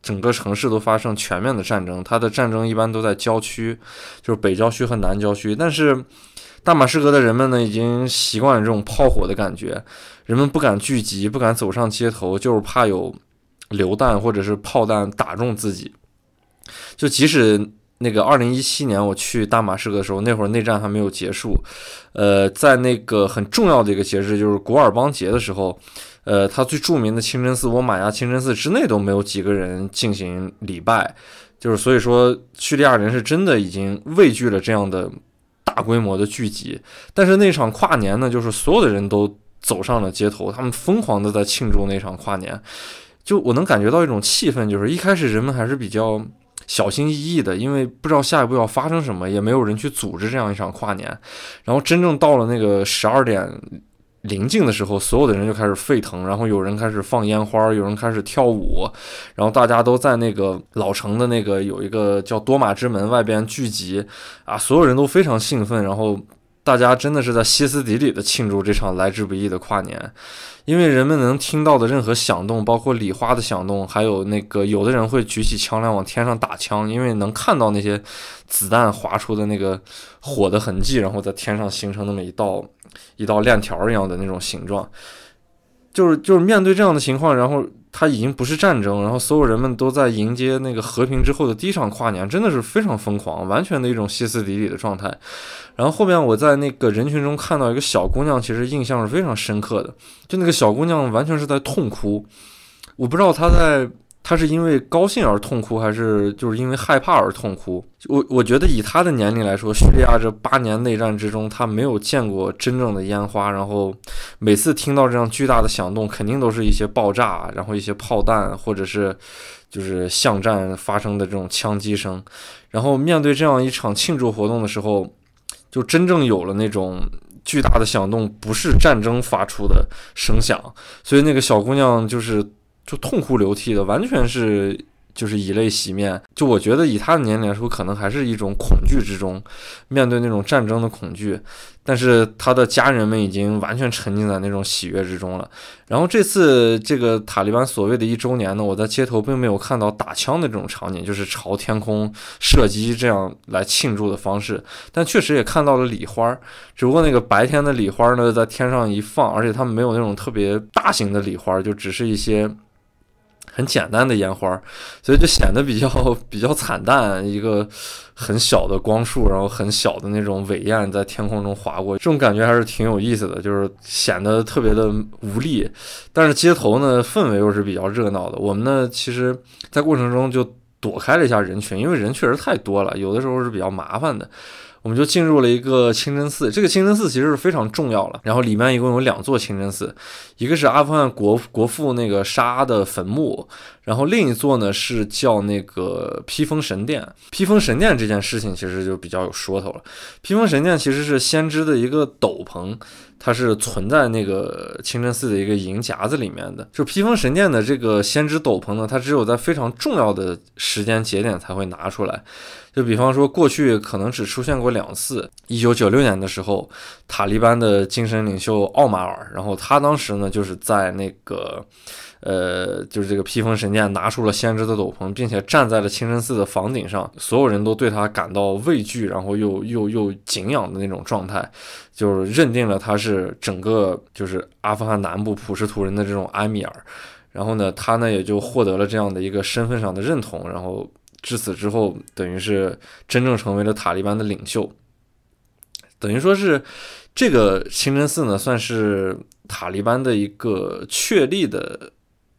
整个城市都发生全面的战争，它的战争一般都在郊区，就是北郊区和南郊区，但是大马士革的人们呢，已经习惯了这种炮火的感觉，人们不敢聚集，不敢走上街头，就是怕有榴弹或者是炮弹打中自己，就即使。那个二零一七年我去大马士革的时候，那会儿内战还没有结束，呃，在那个很重要的一个节日，就是古尔邦节的时候，呃，他最著名的清真寺——沃玛亚清真寺之内都没有几个人进行礼拜，就是所以说叙利亚人是真的已经畏惧了这样的大规模的聚集。但是那场跨年呢，就是所有的人都走上了街头，他们疯狂的在庆祝那场跨年，就我能感觉到一种气氛，就是一开始人们还是比较。小心翼翼的，因为不知道下一步要发生什么，也没有人去组织这样一场跨年。然后真正到了那个十二点临近的时候，所有的人就开始沸腾，然后有人开始放烟花，有人开始跳舞，然后大家都在那个老城的那个有一个叫多马之门外边聚集，啊，所有人都非常兴奋，然后。大家真的是在歇斯底里的庆祝这场来之不易的跨年，因为人们能听到的任何响动，包括礼花的响动，还有那个有的人会举起枪来往天上打枪，因为能看到那些子弹划出的那个火的痕迹，然后在天上形成那么一道一道链条一样的那种形状。就是就是面对这样的情况，然后它已经不是战争，然后所有人们都在迎接那个和平之后的第一场跨年，真的是非常疯狂，完全的一种歇斯底里的状态。然后后面我在那个人群中看到一个小姑娘，其实印象是非常深刻的，就那个小姑娘完全是在痛哭，我不知道她在。他是因为高兴而痛哭，还是就是因为害怕而痛哭？我我觉得以他的年龄来说，叙利亚这八年内战之中，他没有见过真正的烟花。然后每次听到这样巨大的响动，肯定都是一些爆炸，然后一些炮弹，或者是就是巷战发生的这种枪击声。然后面对这样一场庆祝活动的时候，就真正有了那种巨大的响动，不是战争发出的声响。所以那个小姑娘就是。就痛哭流涕的，完全是就是以泪洗面。就我觉得以他的年龄来说，可能还是一种恐惧之中，面对那种战争的恐惧。但是他的家人们已经完全沉浸在那种喜悦之中了。然后这次这个塔利班所谓的一周年呢，我在街头并没有看到打枪的这种场景，就是朝天空射击这样来庆祝的方式。但确实也看到了礼花，只不过那个白天的礼花呢，在天上一放，而且他们没有那种特别大型的礼花，就只是一些。很简单的烟花，所以就显得比较 比较惨淡。一个很小的光束，然后很小的那种尾焰在天空中划过，这种感觉还是挺有意思的，就是显得特别的无力。但是街头呢，氛围又是比较热闹的。我们呢，其实在过程中就躲开了一下人群，因为人确实太多了，有的时候是比较麻烦的。我们就进入了一个清真寺，这个清真寺其实是非常重要了。然后里面一共有两座清真寺，一个是阿富汗国国父那个沙的坟墓，然后另一座呢是叫那个披风神殿。披风神殿这件事情其实就比较有说头了。披风神殿其实是先知的一个斗篷。它是存在那个清真寺的一个银夹子里面的。就披风神殿的这个先知斗篷呢，它只有在非常重要的时间节点才会拿出来。就比方说，过去可能只出现过两次。一九九六年的时候，塔利班的精神领袖奥马尔，然后他当时呢就是在那个。呃，就是这个披风神殿拿出了先知的斗篷，并且站在了清真寺的房顶上，所有人都对他感到畏惧，然后又又又敬仰的那种状态，就是认定了他是整个就是阿富汗南部普什图人的这种埃米尔。然后呢，他呢也就获得了这样的一个身份上的认同，然后至此之后，等于是真正成为了塔利班的领袖，等于说是这个清真寺呢，算是塔利班的一个确立的。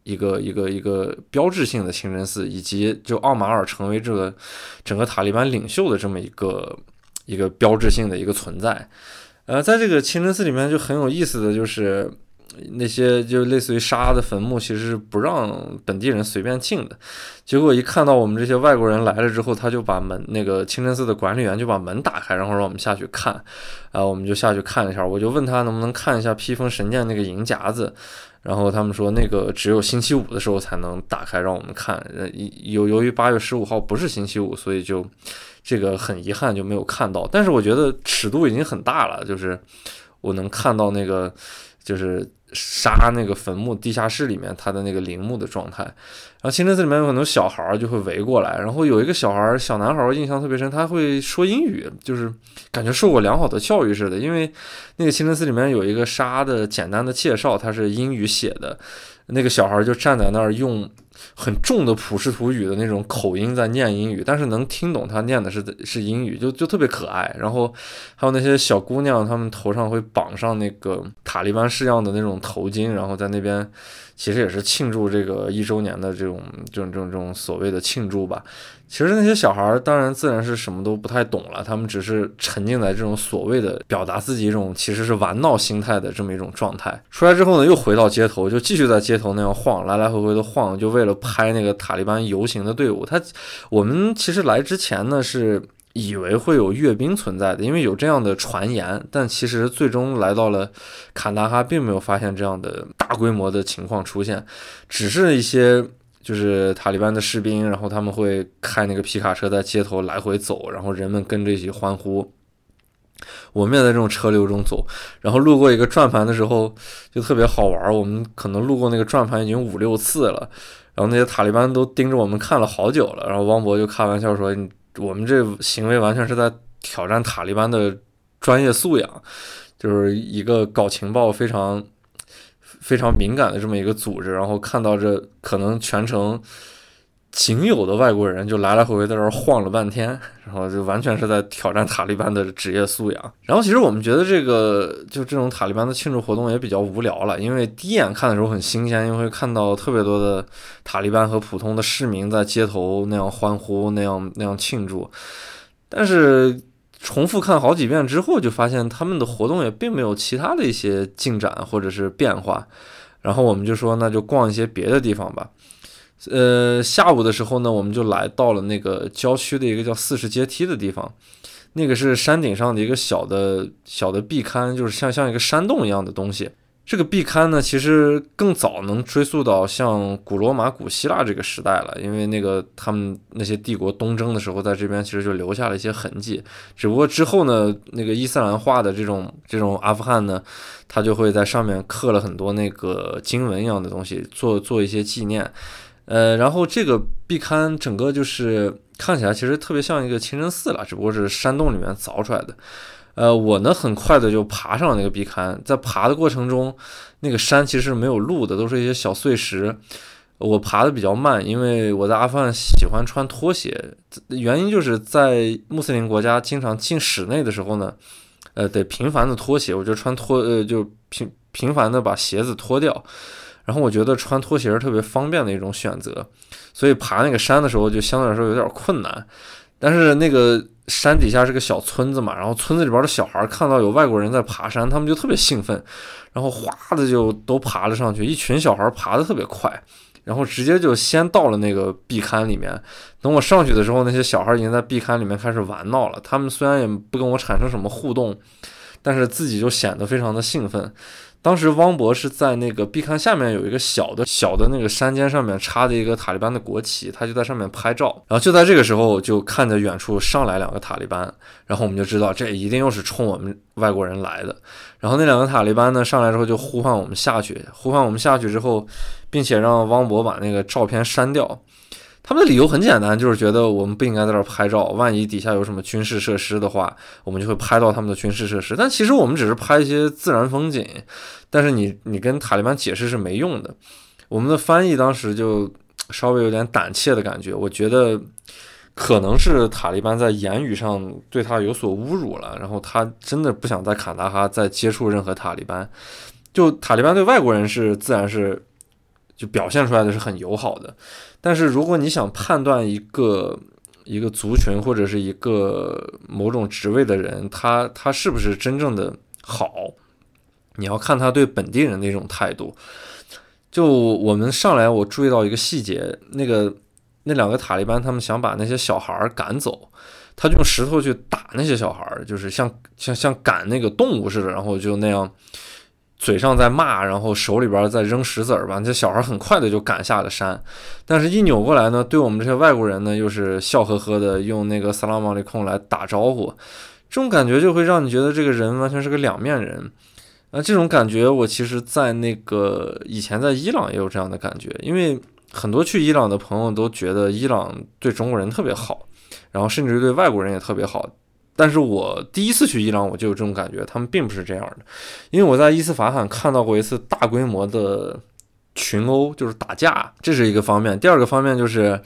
一个一个一个标志性的清真寺，以及就奥马尔成为这个整个塔利班领袖的这么一个一个标志性的一个存在。呃，在这个清真寺里面就很有意思的就是。那些就类似于沙的坟墓，其实是不让本地人随便进的。结果一看到我们这些外国人来了之后，他就把门那个清真寺的管理员就把门打开，然后让我们下去看。啊，我们就下去看了一下，我就问他能不能看一下披风神殿那个银夹子，然后他们说那个只有星期五的时候才能打开让我们看。呃由由于八月十五号不是星期五，所以就这个很遗憾就没有看到。但是我觉得尺度已经很大了，就是我能看到那个。就是杀那个坟墓地下室里面他的那个陵墓的状态。然后清真寺里面有很多小孩儿就会围过来，然后有一个小孩儿小男孩儿印象特别深，他会说英语，就是感觉受过良好的教育似的。因为那个清真寺里面有一个沙的简单的介绍，他是英语写的，那个小孩儿就站在那儿用。很重的普什图语的那种口音在念英语，但是能听懂他念的是是英语，就就特别可爱。然后还有那些小姑娘，她们头上会绑上那个塔利班式样的那种头巾，然后在那边。其实也是庆祝这个一周年的这种这种这种这种所谓的庆祝吧。其实那些小孩儿当然自然是什么都不太懂了，他们只是沉浸在这种所谓的表达自己一种其实是玩闹心态的这么一种状态。出来之后呢，又回到街头，就继续在街头那样晃，来来回回的晃，就为了拍那个塔利班游行的队伍。他我们其实来之前呢是。以为会有阅兵存在的，因为有这样的传言，但其实最终来到了坎大哈，并没有发现这样的大规模的情况出现，只是一些就是塔利班的士兵，然后他们会开那个皮卡车在街头来回走，然后人们跟着一起欢呼。我们也在这种车流中走，然后路过一个转盘的时候就特别好玩，我们可能路过那个转盘已经五六次了，然后那些塔利班都盯着我们看了好久了，然后汪博就开玩笑说。我们这行为完全是在挑战塔利班的专业素养，就是一个搞情报非常非常敏感的这么一个组织，然后看到这可能全程仅有的外国人就来来回回在这儿晃了半天，然后就完全是在挑战塔利班的职业素养。然后其实我们觉得这个就这种塔利班的庆祝活动也比较无聊了，因为第一眼看的时候很新鲜，因为看到特别多的。塔利班和普通的市民在街头那样欢呼，那样那样庆祝，但是重复看好几遍之后，就发现他们的活动也并没有其他的一些进展或者是变化。然后我们就说，那就逛一些别的地方吧。呃，下午的时候呢，我们就来到了那个郊区的一个叫四十阶梯的地方，那个是山顶上的一个小的小的壁龛，就是像像一个山洞一样的东西。这个壁龛呢，其实更早能追溯到像古罗马、古希腊这个时代了，因为那个他们那些帝国东征的时候，在这边其实就留下了一些痕迹。只不过之后呢，那个伊斯兰化的这种这种阿富汗呢，他就会在上面刻了很多那个经文一样的东西，做做一些纪念。呃，然后这个壁龛整个就是看起来其实特别像一个清真寺了，只不过是山洞里面凿出来的。呃，我呢很快的就爬上了那个壁龛，在爬的过程中，那个山其实没有路的，都是一些小碎石。我爬的比较慢，因为我在阿富汗喜欢穿拖鞋，原因就是在穆斯林国家经常进室内的时候呢，呃，得频繁的脱鞋，我就穿拖，呃，就频频繁的把鞋子脱掉。然后我觉得穿拖鞋是特别方便的一种选择，所以爬那个山的时候就相对来说有点困难。但是那个。山底下是个小村子嘛，然后村子里边的小孩看到有外国人在爬山，他们就特别兴奋，然后哗的就都爬了上去，一群小孩爬的特别快，然后直接就先到了那个壁龛里面。等我上去的时候，那些小孩已经在壁龛里面开始玩闹了。他们虽然也不跟我产生什么互动，但是自己就显得非常的兴奋。当时汪博是在那个壁龛下面有一个小的小的那个山尖上面插的一个塔利班的国旗，他就在上面拍照。然后就在这个时候，就看着远处上来两个塔利班，然后我们就知道这一定又是冲我们外国人来的。然后那两个塔利班呢上来之后就呼唤我们下去，呼唤我们下去之后，并且让汪博把那个照片删掉。他们的理由很简单，就是觉得我们不应该在这儿拍照，万一底下有什么军事设施的话，我们就会拍到他们的军事设施。但其实我们只是拍一些自然风景，但是你你跟塔利班解释是没用的。我们的翻译当时就稍微有点胆怯的感觉，我觉得可能是塔利班在言语上对他有所侮辱了，然后他真的不想在坎大哈再接触任何塔利班。就塔利班对外国人是自然是。就表现出来的是很友好的，但是如果你想判断一个一个族群或者是一个某种职位的人，他他是不是真正的好，你要看他对本地人的一种态度。就我们上来，我注意到一个细节，那个那两个塔利班他们想把那些小孩儿赶走，他就用石头去打那些小孩儿，就是像像像赶那个动物似的，然后就那样。嘴上在骂，然后手里边在扔石子儿吧，这小孩很快的就赶下了山，但是一扭过来呢，对我们这些外国人呢，又是笑呵呵的用那个萨拉马里空来打招呼，这种感觉就会让你觉得这个人完全是个两面人。啊，这种感觉我其实，在那个以前在伊朗也有这样的感觉，因为很多去伊朗的朋友都觉得伊朗对中国人特别好，然后甚至于对外国人也特别好。但是我第一次去伊朗，我就有这种感觉，他们并不是这样的，因为我在伊斯法罕看到过一次大规模的群殴，就是打架，这是一个方面。第二个方面就是，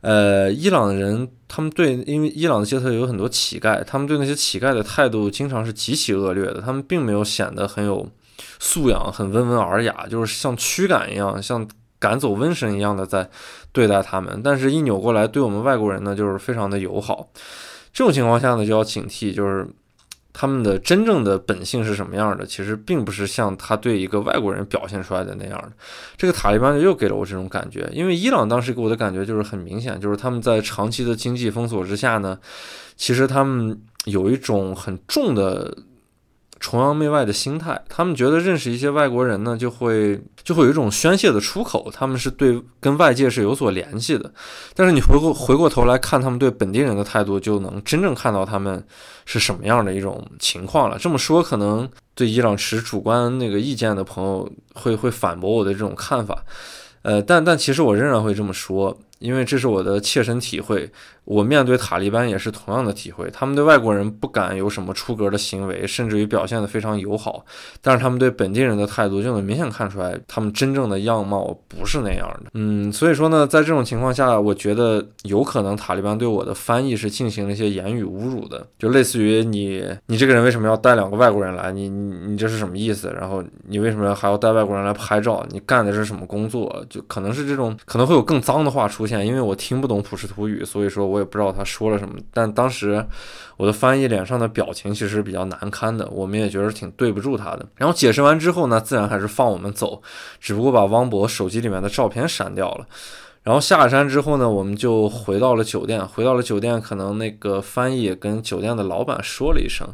呃，伊朗人他们对，因为伊朗的街头有很多乞丐，他们对那些乞丐的态度经常是极其恶劣的，他们并没有显得很有素养，很温文尔雅，就是像驱赶一样，像赶走瘟神一样的在对待他们。但是，一扭过来对我们外国人呢，就是非常的友好。这种情况下呢，就要警惕，就是他们的真正的本性是什么样的，其实并不是像他对一个外国人表现出来的那样的。这个塔利班就又给了我这种感觉，因为伊朗当时给我的感觉就是很明显，就是他们在长期的经济封锁之下呢，其实他们有一种很重的崇洋媚外的心态，他们觉得认识一些外国人呢，就会就会有一种宣泄的出口，他们是对跟外界是有所联系的。但是你回过回过头来看他们对本地人的态度，就能真正看到他们是什么样的一种情况了。这么说，可能对伊朗持主观那个意见的朋友会会反驳我的这种看法，呃，但但其实我仍然会这么说，因为这是我的切身体会。我面对塔利班也是同样的体会，他们对外国人不敢有什么出格的行为，甚至于表现得非常友好，但是他们对本地人的态度就能明显看出来，他们真正的样貌不是那样的。嗯，所以说呢，在这种情况下，我觉得有可能塔利班对我的翻译是进行了一些言语侮辱的，就类似于你你这个人为什么要带两个外国人来？你你你这是什么意思？然后你为什么还要带外国人来拍照？你干的是什么工作？就可能是这种可能会有更脏的话出现，因为我听不懂普什图语，所以说我也不知道他说了什么。但当时我的翻译脸上的表情其实比较难堪的，我们也觉得挺对不住他的。然后解释完之后呢，自然还是放我们走，只不过把汪博手机里面的照片删掉了。然后下山之后呢，我们就回到了酒店。回到了酒店，可能那个翻译跟酒店的老板说了一声。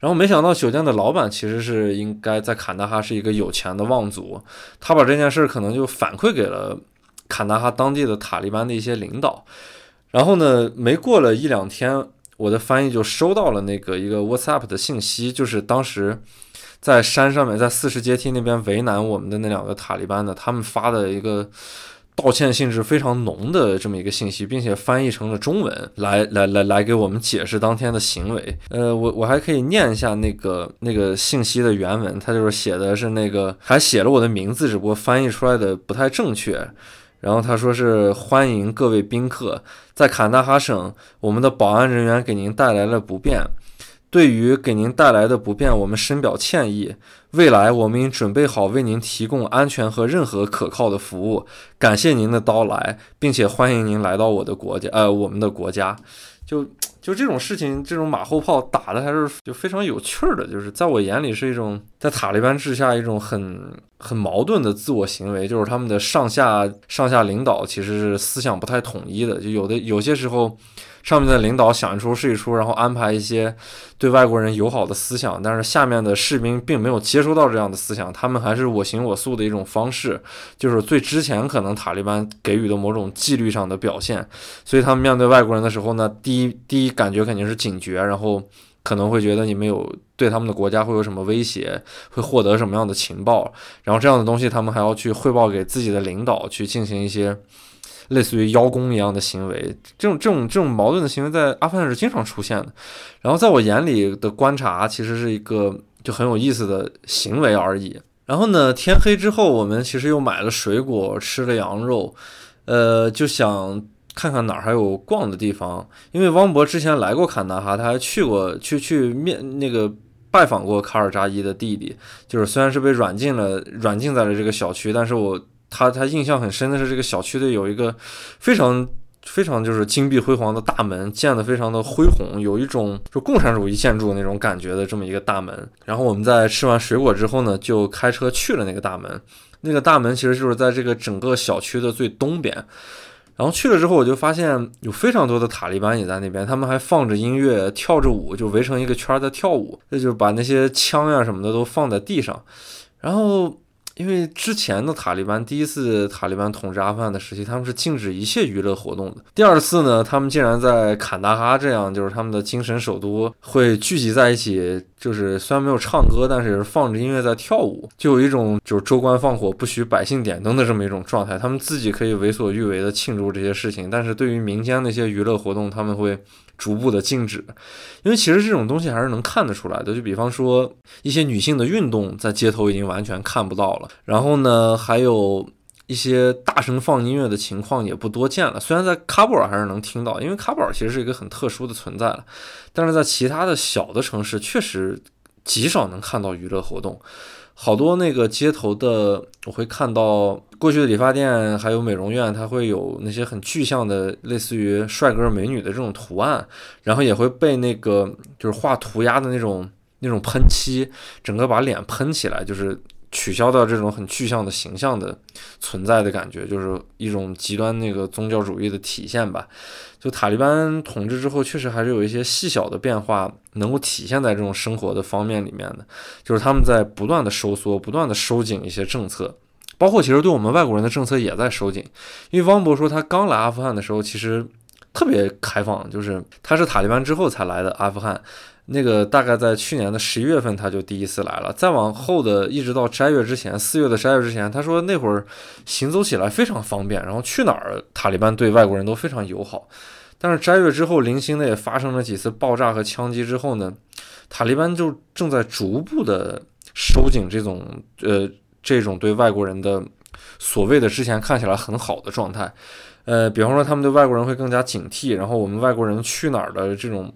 然后没想到酒店的老板其实是应该在坎大哈是一个有钱的望族，他把这件事可能就反馈给了坎大哈当地的塔利班的一些领导。然后呢，没过了一两天，我的翻译就收到了那个一个 WhatsApp 的信息，就是当时在山上面，在四十阶梯那边为难我们的那两个塔利班的，他们发的一个道歉性质非常浓的这么一个信息，并且翻译成了中文来来来来给我们解释当天的行为。呃，我我还可以念一下那个那个信息的原文，它就是写的是那个还写了我的名字，只不过翻译出来的不太正确。然后他说是欢迎各位宾客，在坎大哈省，我们的保安人员给您带来了不便。对于给您带来的不便，我们深表歉意。未来我们已准备好为您提供安全和任何可靠的服务。感谢您的到来，并且欢迎您来到我的国家，呃，我们的国家。就就这种事情，这种马后炮打的还是就非常有趣儿的，就是在我眼里是一种在塔利班治下一种很很矛盾的自我行为，就是他们的上下上下领导其实是思想不太统一的，就有的有些时候。上面的领导想一出是一出，然后安排一些对外国人友好的思想，但是下面的士兵并没有接收到这样的思想，他们还是我行我素的一种方式，就是最之前可能塔利班给予的某种纪律上的表现，所以他们面对外国人的时候呢，第一第一感觉肯定是警觉，然后可能会觉得你们有对他们的国家会有什么威胁，会获得什么样的情报，然后这样的东西他们还要去汇报给自己的领导去进行一些。类似于邀功一样的行为，这种这种这种矛盾的行为在阿富汗是经常出现的。然后在我眼里的观察，其实是一个就很有意思的行为而已。然后呢，天黑之后，我们其实又买了水果，吃了羊肉，呃，就想看看哪儿还有逛的地方。因为汪博之前来过坎大哈，他还去过去去面那个拜访过卡尔扎伊的弟弟，就是虽然是被软禁了，软禁在了这个小区，但是我。他他印象很深的是，这个小区的有一个非常非常就是金碧辉煌的大门，建得非常的恢宏，有一种就共产主义建筑那种感觉的这么一个大门。然后我们在吃完水果之后呢，就开车去了那个大门。那个大门其实就是在这个整个小区的最东边。然后去了之后，我就发现有非常多的塔利班也在那边，他们还放着音乐，跳着舞，就围成一个圈在跳舞。那就把那些枪呀什么的都放在地上，然后。因为之前的塔利班第一次塔利班统治阿富汗的时期，他们是禁止一切娱乐活动的。第二次呢，他们竟然在坎大哈这样就是他们的精神首都会聚集在一起，就是虽然没有唱歌，但是也是放着音乐在跳舞，就有一种就是州官放火不许百姓点灯的这么一种状态。他们自己可以为所欲为的庆祝这些事情，但是对于民间那些娱乐活动，他们会。逐步的禁止，因为其实这种东西还是能看得出来的。就比方说一些女性的运动，在街头已经完全看不到了。然后呢，还有一些大声放音乐的情况也不多见了。虽然在喀布尔还是能听到，因为喀布尔其实是一个很特殊的存在了。但是在其他的小的城市，确实极少能看到娱乐活动。好多那个街头的，我会看到过去的理发店还有美容院，它会有那些很具象的，类似于帅哥美女的这种图案，然后也会被那个就是画涂鸦的那种那种喷漆，整个把脸喷起来，就是。取消掉这种很具象的形象的存在的感觉，就是一种极端那个宗教主义的体现吧。就塔利班统治之后，确实还是有一些细小的变化能够体现在这种生活的方面里面的。就是他们在不断的收缩，不断的收紧一些政策，包括其实对我们外国人的政策也在收紧。因为汪博说他刚来阿富汗的时候，其实特别开放，就是他是塔利班之后才来的阿富汗。那个大概在去年的十一月份，他就第一次来了。再往后的，一直到斋月之前，四月的斋月之前，他说那会儿行走起来非常方便，然后去哪儿塔利班对外国人都非常友好。但是斋月之后，零星的也发生了几次爆炸和枪击之后呢，塔利班就正在逐步的收紧这种呃这种对外国人的所谓的之前看起来很好的状态。呃，比方说他们对外国人会更加警惕，然后我们外国人去哪儿的这种。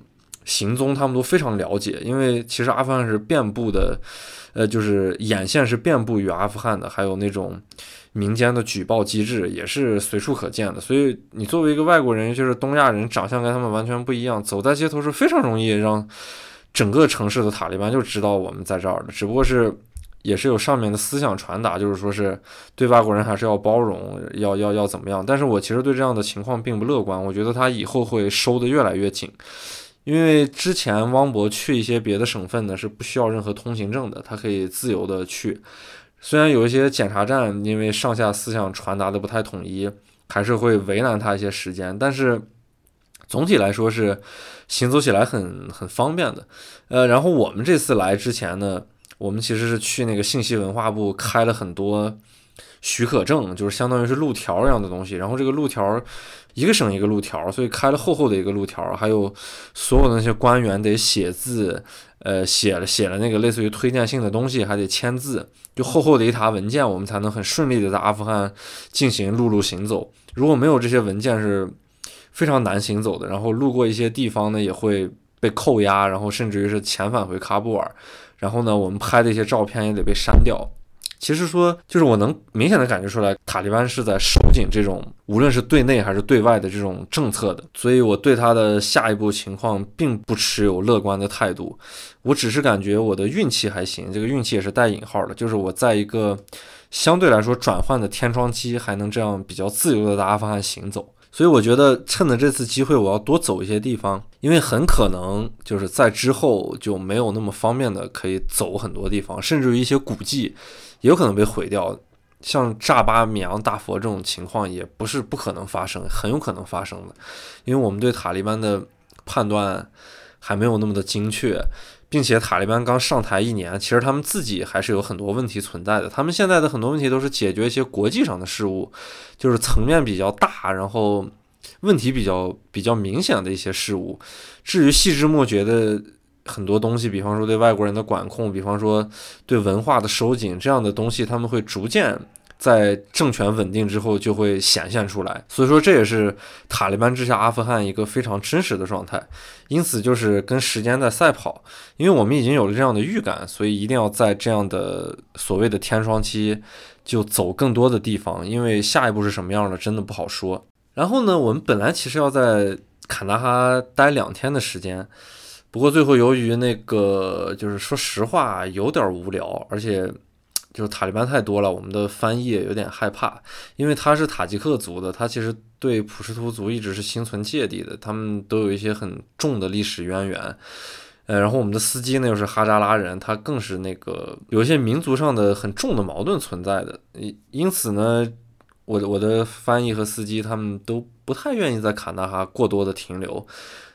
行踪他们都非常了解，因为其实阿富汗是遍布的，呃，就是眼线是遍布于阿富汗的，还有那种民间的举报机制也是随处可见的。所以你作为一个外国人，就是东亚人，长相跟他们完全不一样，走在街头是非常容易让整个城市的塔利班就知道我们在这儿的。只不过是也是有上面的思想传达，就是说是对外国人还是要包容，要要要怎么样。但是我其实对这样的情况并不乐观，我觉得他以后会收得越来越紧。因为之前汪博去一些别的省份呢，是不需要任何通行证的，他可以自由的去。虽然有一些检查站因为上下思想传达的不太统一，还是会为难他一些时间，但是总体来说是行走起来很很方便的。呃，然后我们这次来之前呢，我们其实是去那个信息文化部开了很多。许可证就是相当于是路条一样的东西，然后这个路条一个省一个路条，所以开了厚厚的一个路条，还有所有的那些官员得写字，呃，写了写了那个类似于推荐信的东西，还得签字，就厚厚的一沓文件，我们才能很顺利的在阿富汗进行陆路行走。如果没有这些文件，是非常难行走的。然后路过一些地方呢，也会被扣押，然后甚至于是遣返回喀布尔。然后呢，我们拍的一些照片也得被删掉。其实说，就是我能明显的感觉出来，塔利班是在收紧这种无论是对内还是对外的这种政策的，所以我对他的下一步情况并不持有乐观的态度。我只是感觉我的运气还行，这个运气也是带引号的，就是我在一个相对来说转换的天窗期，还能这样比较自由的在阿富汗行走。所以我觉得趁着这次机会，我要多走一些地方，因为很可能就是在之后就没有那么方便的可以走很多地方，甚至于一些古迹。有可能被毁掉，像炸巴米扬大佛这种情况也不是不可能发生，很有可能发生的，因为我们对塔利班的判断还没有那么的精确，并且塔利班刚上台一年，其实他们自己还是有很多问题存在的。他们现在的很多问题都是解决一些国际上的事务，就是层面比较大，然后问题比较比较明显的一些事务。至于细枝末节的。很多东西，比方说对外国人的管控，比方说对文化的收紧，这样的东西他们会逐渐在政权稳定之后就会显现出来。所以说，这也是塔利班之下阿富汗一个非常真实的状态。因此，就是跟时间在赛跑，因为我们已经有了这样的预感，所以一定要在这样的所谓的天窗期就走更多的地方，因为下一步是什么样的，真的不好说。然后呢，我们本来其实要在坎大哈待两天的时间。不过最后由于那个就是说实话有点无聊，而且就是塔利班太多了，我们的翻译有点害怕，因为他是塔吉克族的，他其实对普什图族一直是心存芥蒂的，他们都有一些很重的历史渊源。呃，然后我们的司机呢又是哈扎拉人，他更是那个有一些民族上的很重的矛盾存在的，因因此呢，我的我的翻译和司机他们都不太愿意在坎大哈过多的停留。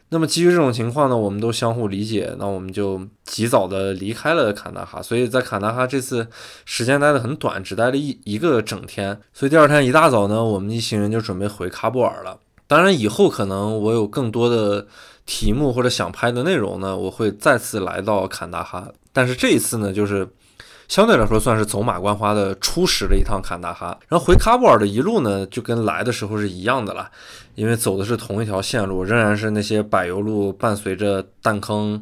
那么基于这种情况呢，我们都相互理解，那我们就及早的离开了坎大哈。所以在坎大哈这次时间待的很短，只待了一一个整天。所以第二天一大早呢，我们一行人就准备回喀布尔了。当然以后可能我有更多的题目或者想拍的内容呢，我会再次来到坎大哈。但是这一次呢，就是相对来说算是走马观花的初始了一趟坎大哈。然后回喀布尔的一路呢，就跟来的时候是一样的了。因为走的是同一条线路，仍然是那些柏油路，伴随着弹坑，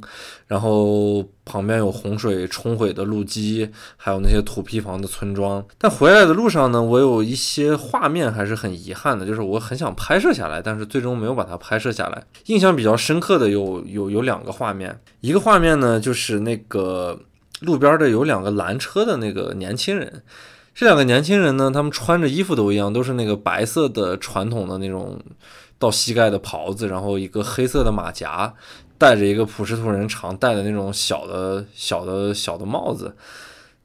然后旁边有洪水冲毁的路基，还有那些土坯房的村庄。但回来的路上呢，我有一些画面还是很遗憾的，就是我很想拍摄下来，但是最终没有把它拍摄下来。印象比较深刻的有有有两个画面，一个画面呢就是那个路边的有两个拦车的那个年轻人。这两个年轻人呢，他们穿着衣服都一样，都是那个白色的传统的那种到膝盖的袍子，然后一个黑色的马甲，戴着一个普什图人常戴的那种小的小的小的帽子。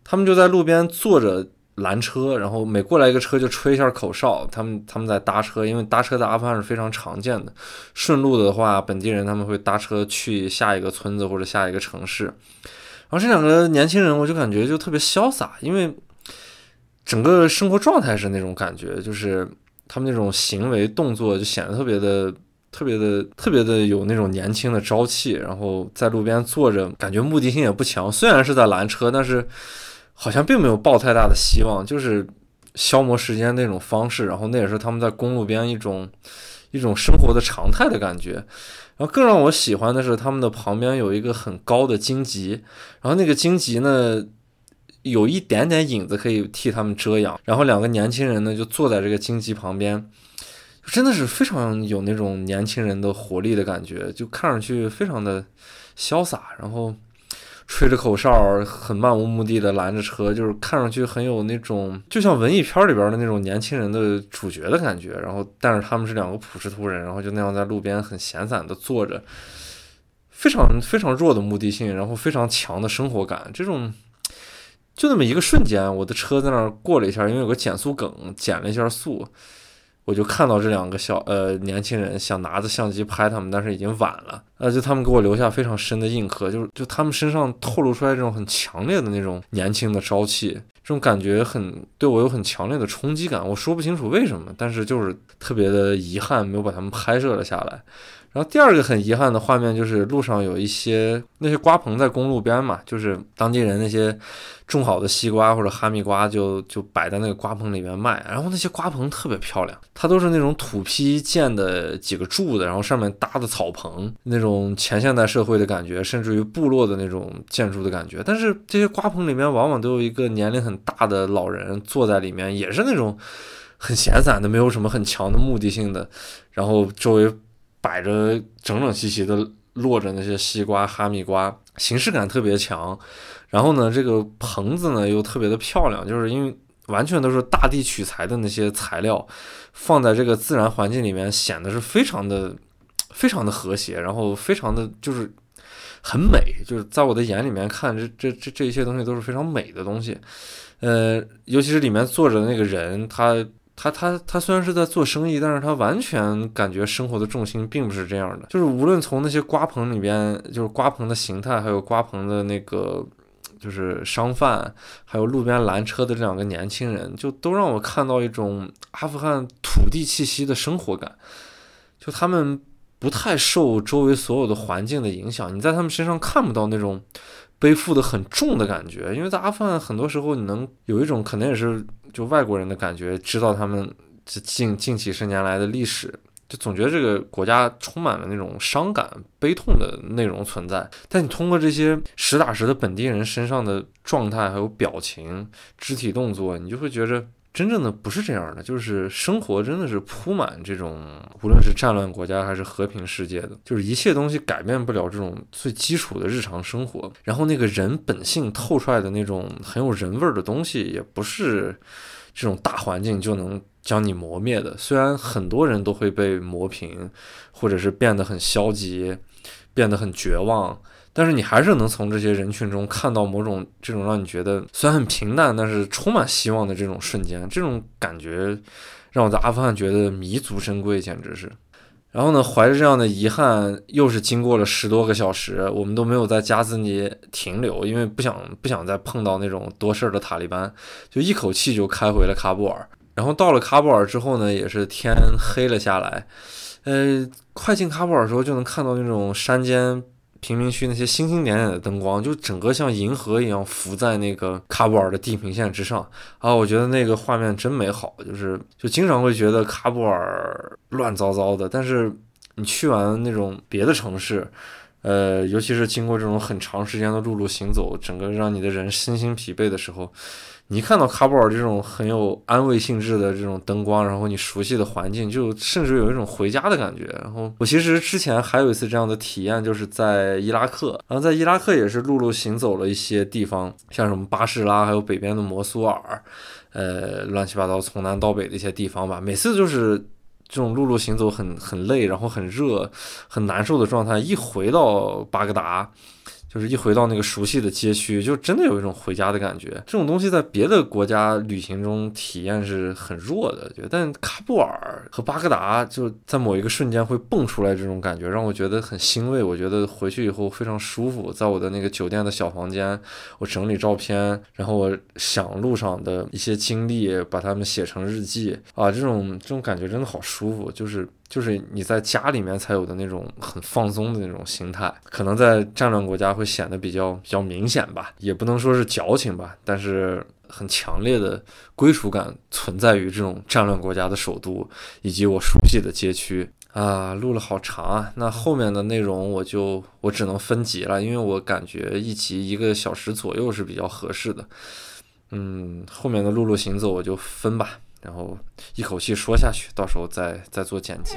他们就在路边坐着拦车，然后每过来一个车就吹一下口哨。他们他们在搭车，因为搭车在阿富汗是非常常见的。顺路的话，本地人他们会搭车去下一个村子或者下一个城市。然后这两个年轻人，我就感觉就特别潇洒，因为。整个生活状态是那种感觉，就是他们那种行为动作就显得特别的、特别的、特别的有那种年轻的朝气。然后在路边坐着，感觉目的性也不强。虽然是在拦车，但是好像并没有抱太大的希望，就是消磨时间那种方式。然后那也是他们在公路边一种一种生活的常态的感觉。然后更让我喜欢的是，他们的旁边有一个很高的荆棘，然后那个荆棘呢。有一点点影子可以替他们遮阳，然后两个年轻人呢就坐在这个荆棘旁边，真的是非常有那种年轻人的活力的感觉，就看上去非常的潇洒，然后吹着口哨，很漫无目的的拦着车，就是看上去很有那种就像文艺片里边的那种年轻人的主角的感觉。然后，但是他们是两个普什图人，然后就那样在路边很闲散的坐着，非常非常弱的目的性，然后非常强的生活感，这种。就那么一个瞬间，我的车在那儿过了一下，因为有个减速梗，减了一下速，我就看到这两个小呃年轻人想拿着相机拍他们，但是已经晚了。呃，就他们给我留下非常深的印刻，就是就他们身上透露出来这种很强烈的那种年轻的朝气，这种感觉很对我有很强烈的冲击感。我说不清楚为什么，但是就是特别的遗憾，没有把他们拍摄了下来。然后第二个很遗憾的画面就是路上有一些那些瓜棚在公路边嘛，就是当地人那些种好的西瓜或者哈密瓜就就摆在那个瓜棚里面卖。然后那些瓜棚特别漂亮，它都是那种土坯建的几个柱子，然后上面搭的草棚，那种前现代社会的感觉，甚至于部落的那种建筑的感觉。但是这些瓜棚里面往往都有一个年龄很大的老人坐在里面，也是那种很闲散的，没有什么很强的目的性的，然后周围。摆着整整齐齐的落着那些西瓜、哈密瓜，形式感特别强。然后呢，这个棚子呢又特别的漂亮，就是因为完全都是大地取材的那些材料，放在这个自然环境里面，显得是非常的、非常的和谐，然后非常的就是很美。就是在我的眼里面看，这这这这一些东西都是非常美的东西。呃，尤其是里面坐着的那个人，他。他他他虽然是在做生意，但是他完全感觉生活的重心并不是这样的。就是无论从那些瓜棚里边，就是瓜棚的形态，还有瓜棚的那个，就是商贩，还有路边拦车的这两个年轻人，就都让我看到一种阿富汗土地气息的生活感。就他们不太受周围所有的环境的影响，你在他们身上看不到那种。背负的很重的感觉，因为在阿富汗，很多时候你能有一种可能也是就外国人的感觉，知道他们这近近几十年来的历史，就总觉得这个国家充满了那种伤感、悲痛的内容存在。但你通过这些实打实的本地人身上的状态、还有表情、肢体动作，你就会觉着。真正的不是这样的，就是生活真的是铺满这种，无论是战乱国家还是和平世界的，就是一切东西改变不了这种最基础的日常生活。然后那个人本性透出来的那种很有人味儿的东西，也不是这种大环境就能将你磨灭的。虽然很多人都会被磨平，或者是变得很消极，变得很绝望。但是你还是能从这些人群中看到某种这种让你觉得虽然很平淡，但是充满希望的这种瞬间，这种感觉让我在阿富汗觉得弥足珍贵，简直是。然后呢，怀着这样的遗憾，又是经过了十多个小时，我们都没有在加兹尼停留，因为不想不想再碰到那种多事儿的塔利班，就一口气就开回了喀布尔。然后到了喀布尔之后呢，也是天黑了下来，呃，快进喀布尔的时候就能看到那种山间。贫民区那些星星点点的灯光，就整个像银河一样浮在那个喀布尔的地平线之上啊！我觉得那个画面真美好，就是就经常会觉得喀布尔乱糟糟的，但是你去完那种别的城市，呃，尤其是经过这种很长时间的陆路行走，整个让你的人身心疲惫的时候。你看到喀布尔这种很有安慰性质的这种灯光，然后你熟悉的环境，就甚至有一种回家的感觉。然后我其实之前还有一次这样的体验，就是在伊拉克，然后在伊拉克也是陆路行走了一些地方，像什么巴士拉，还有北边的摩苏尔，呃，乱七八糟从南到北的一些地方吧。每次就是这种陆路行走很很累，然后很热、很难受的状态，一回到巴格达。就是一回到那个熟悉的街区，就真的有一种回家的感觉。这种东西在别的国家旅行中体验是很弱的，但喀布尔和巴格达就在某一个瞬间会蹦出来这种感觉，让我觉得很欣慰。我觉得回去以后非常舒服，在我的那个酒店的小房间，我整理照片，然后我想路上的一些经历，把它们写成日记啊，这种这种感觉真的好舒服，就是。就是你在家里面才有的那种很放松的那种心态，可能在战乱国家会显得比较比较明显吧，也不能说是矫情吧，但是很强烈的归属感存在于这种战乱国家的首都以及我熟悉的街区啊。录了好长啊，那后面的内容我就我只能分集了，因为我感觉一集一个小时左右是比较合适的。嗯，后面的陆路行走我就分吧。然后一口气说下去，到时候再再做剪辑。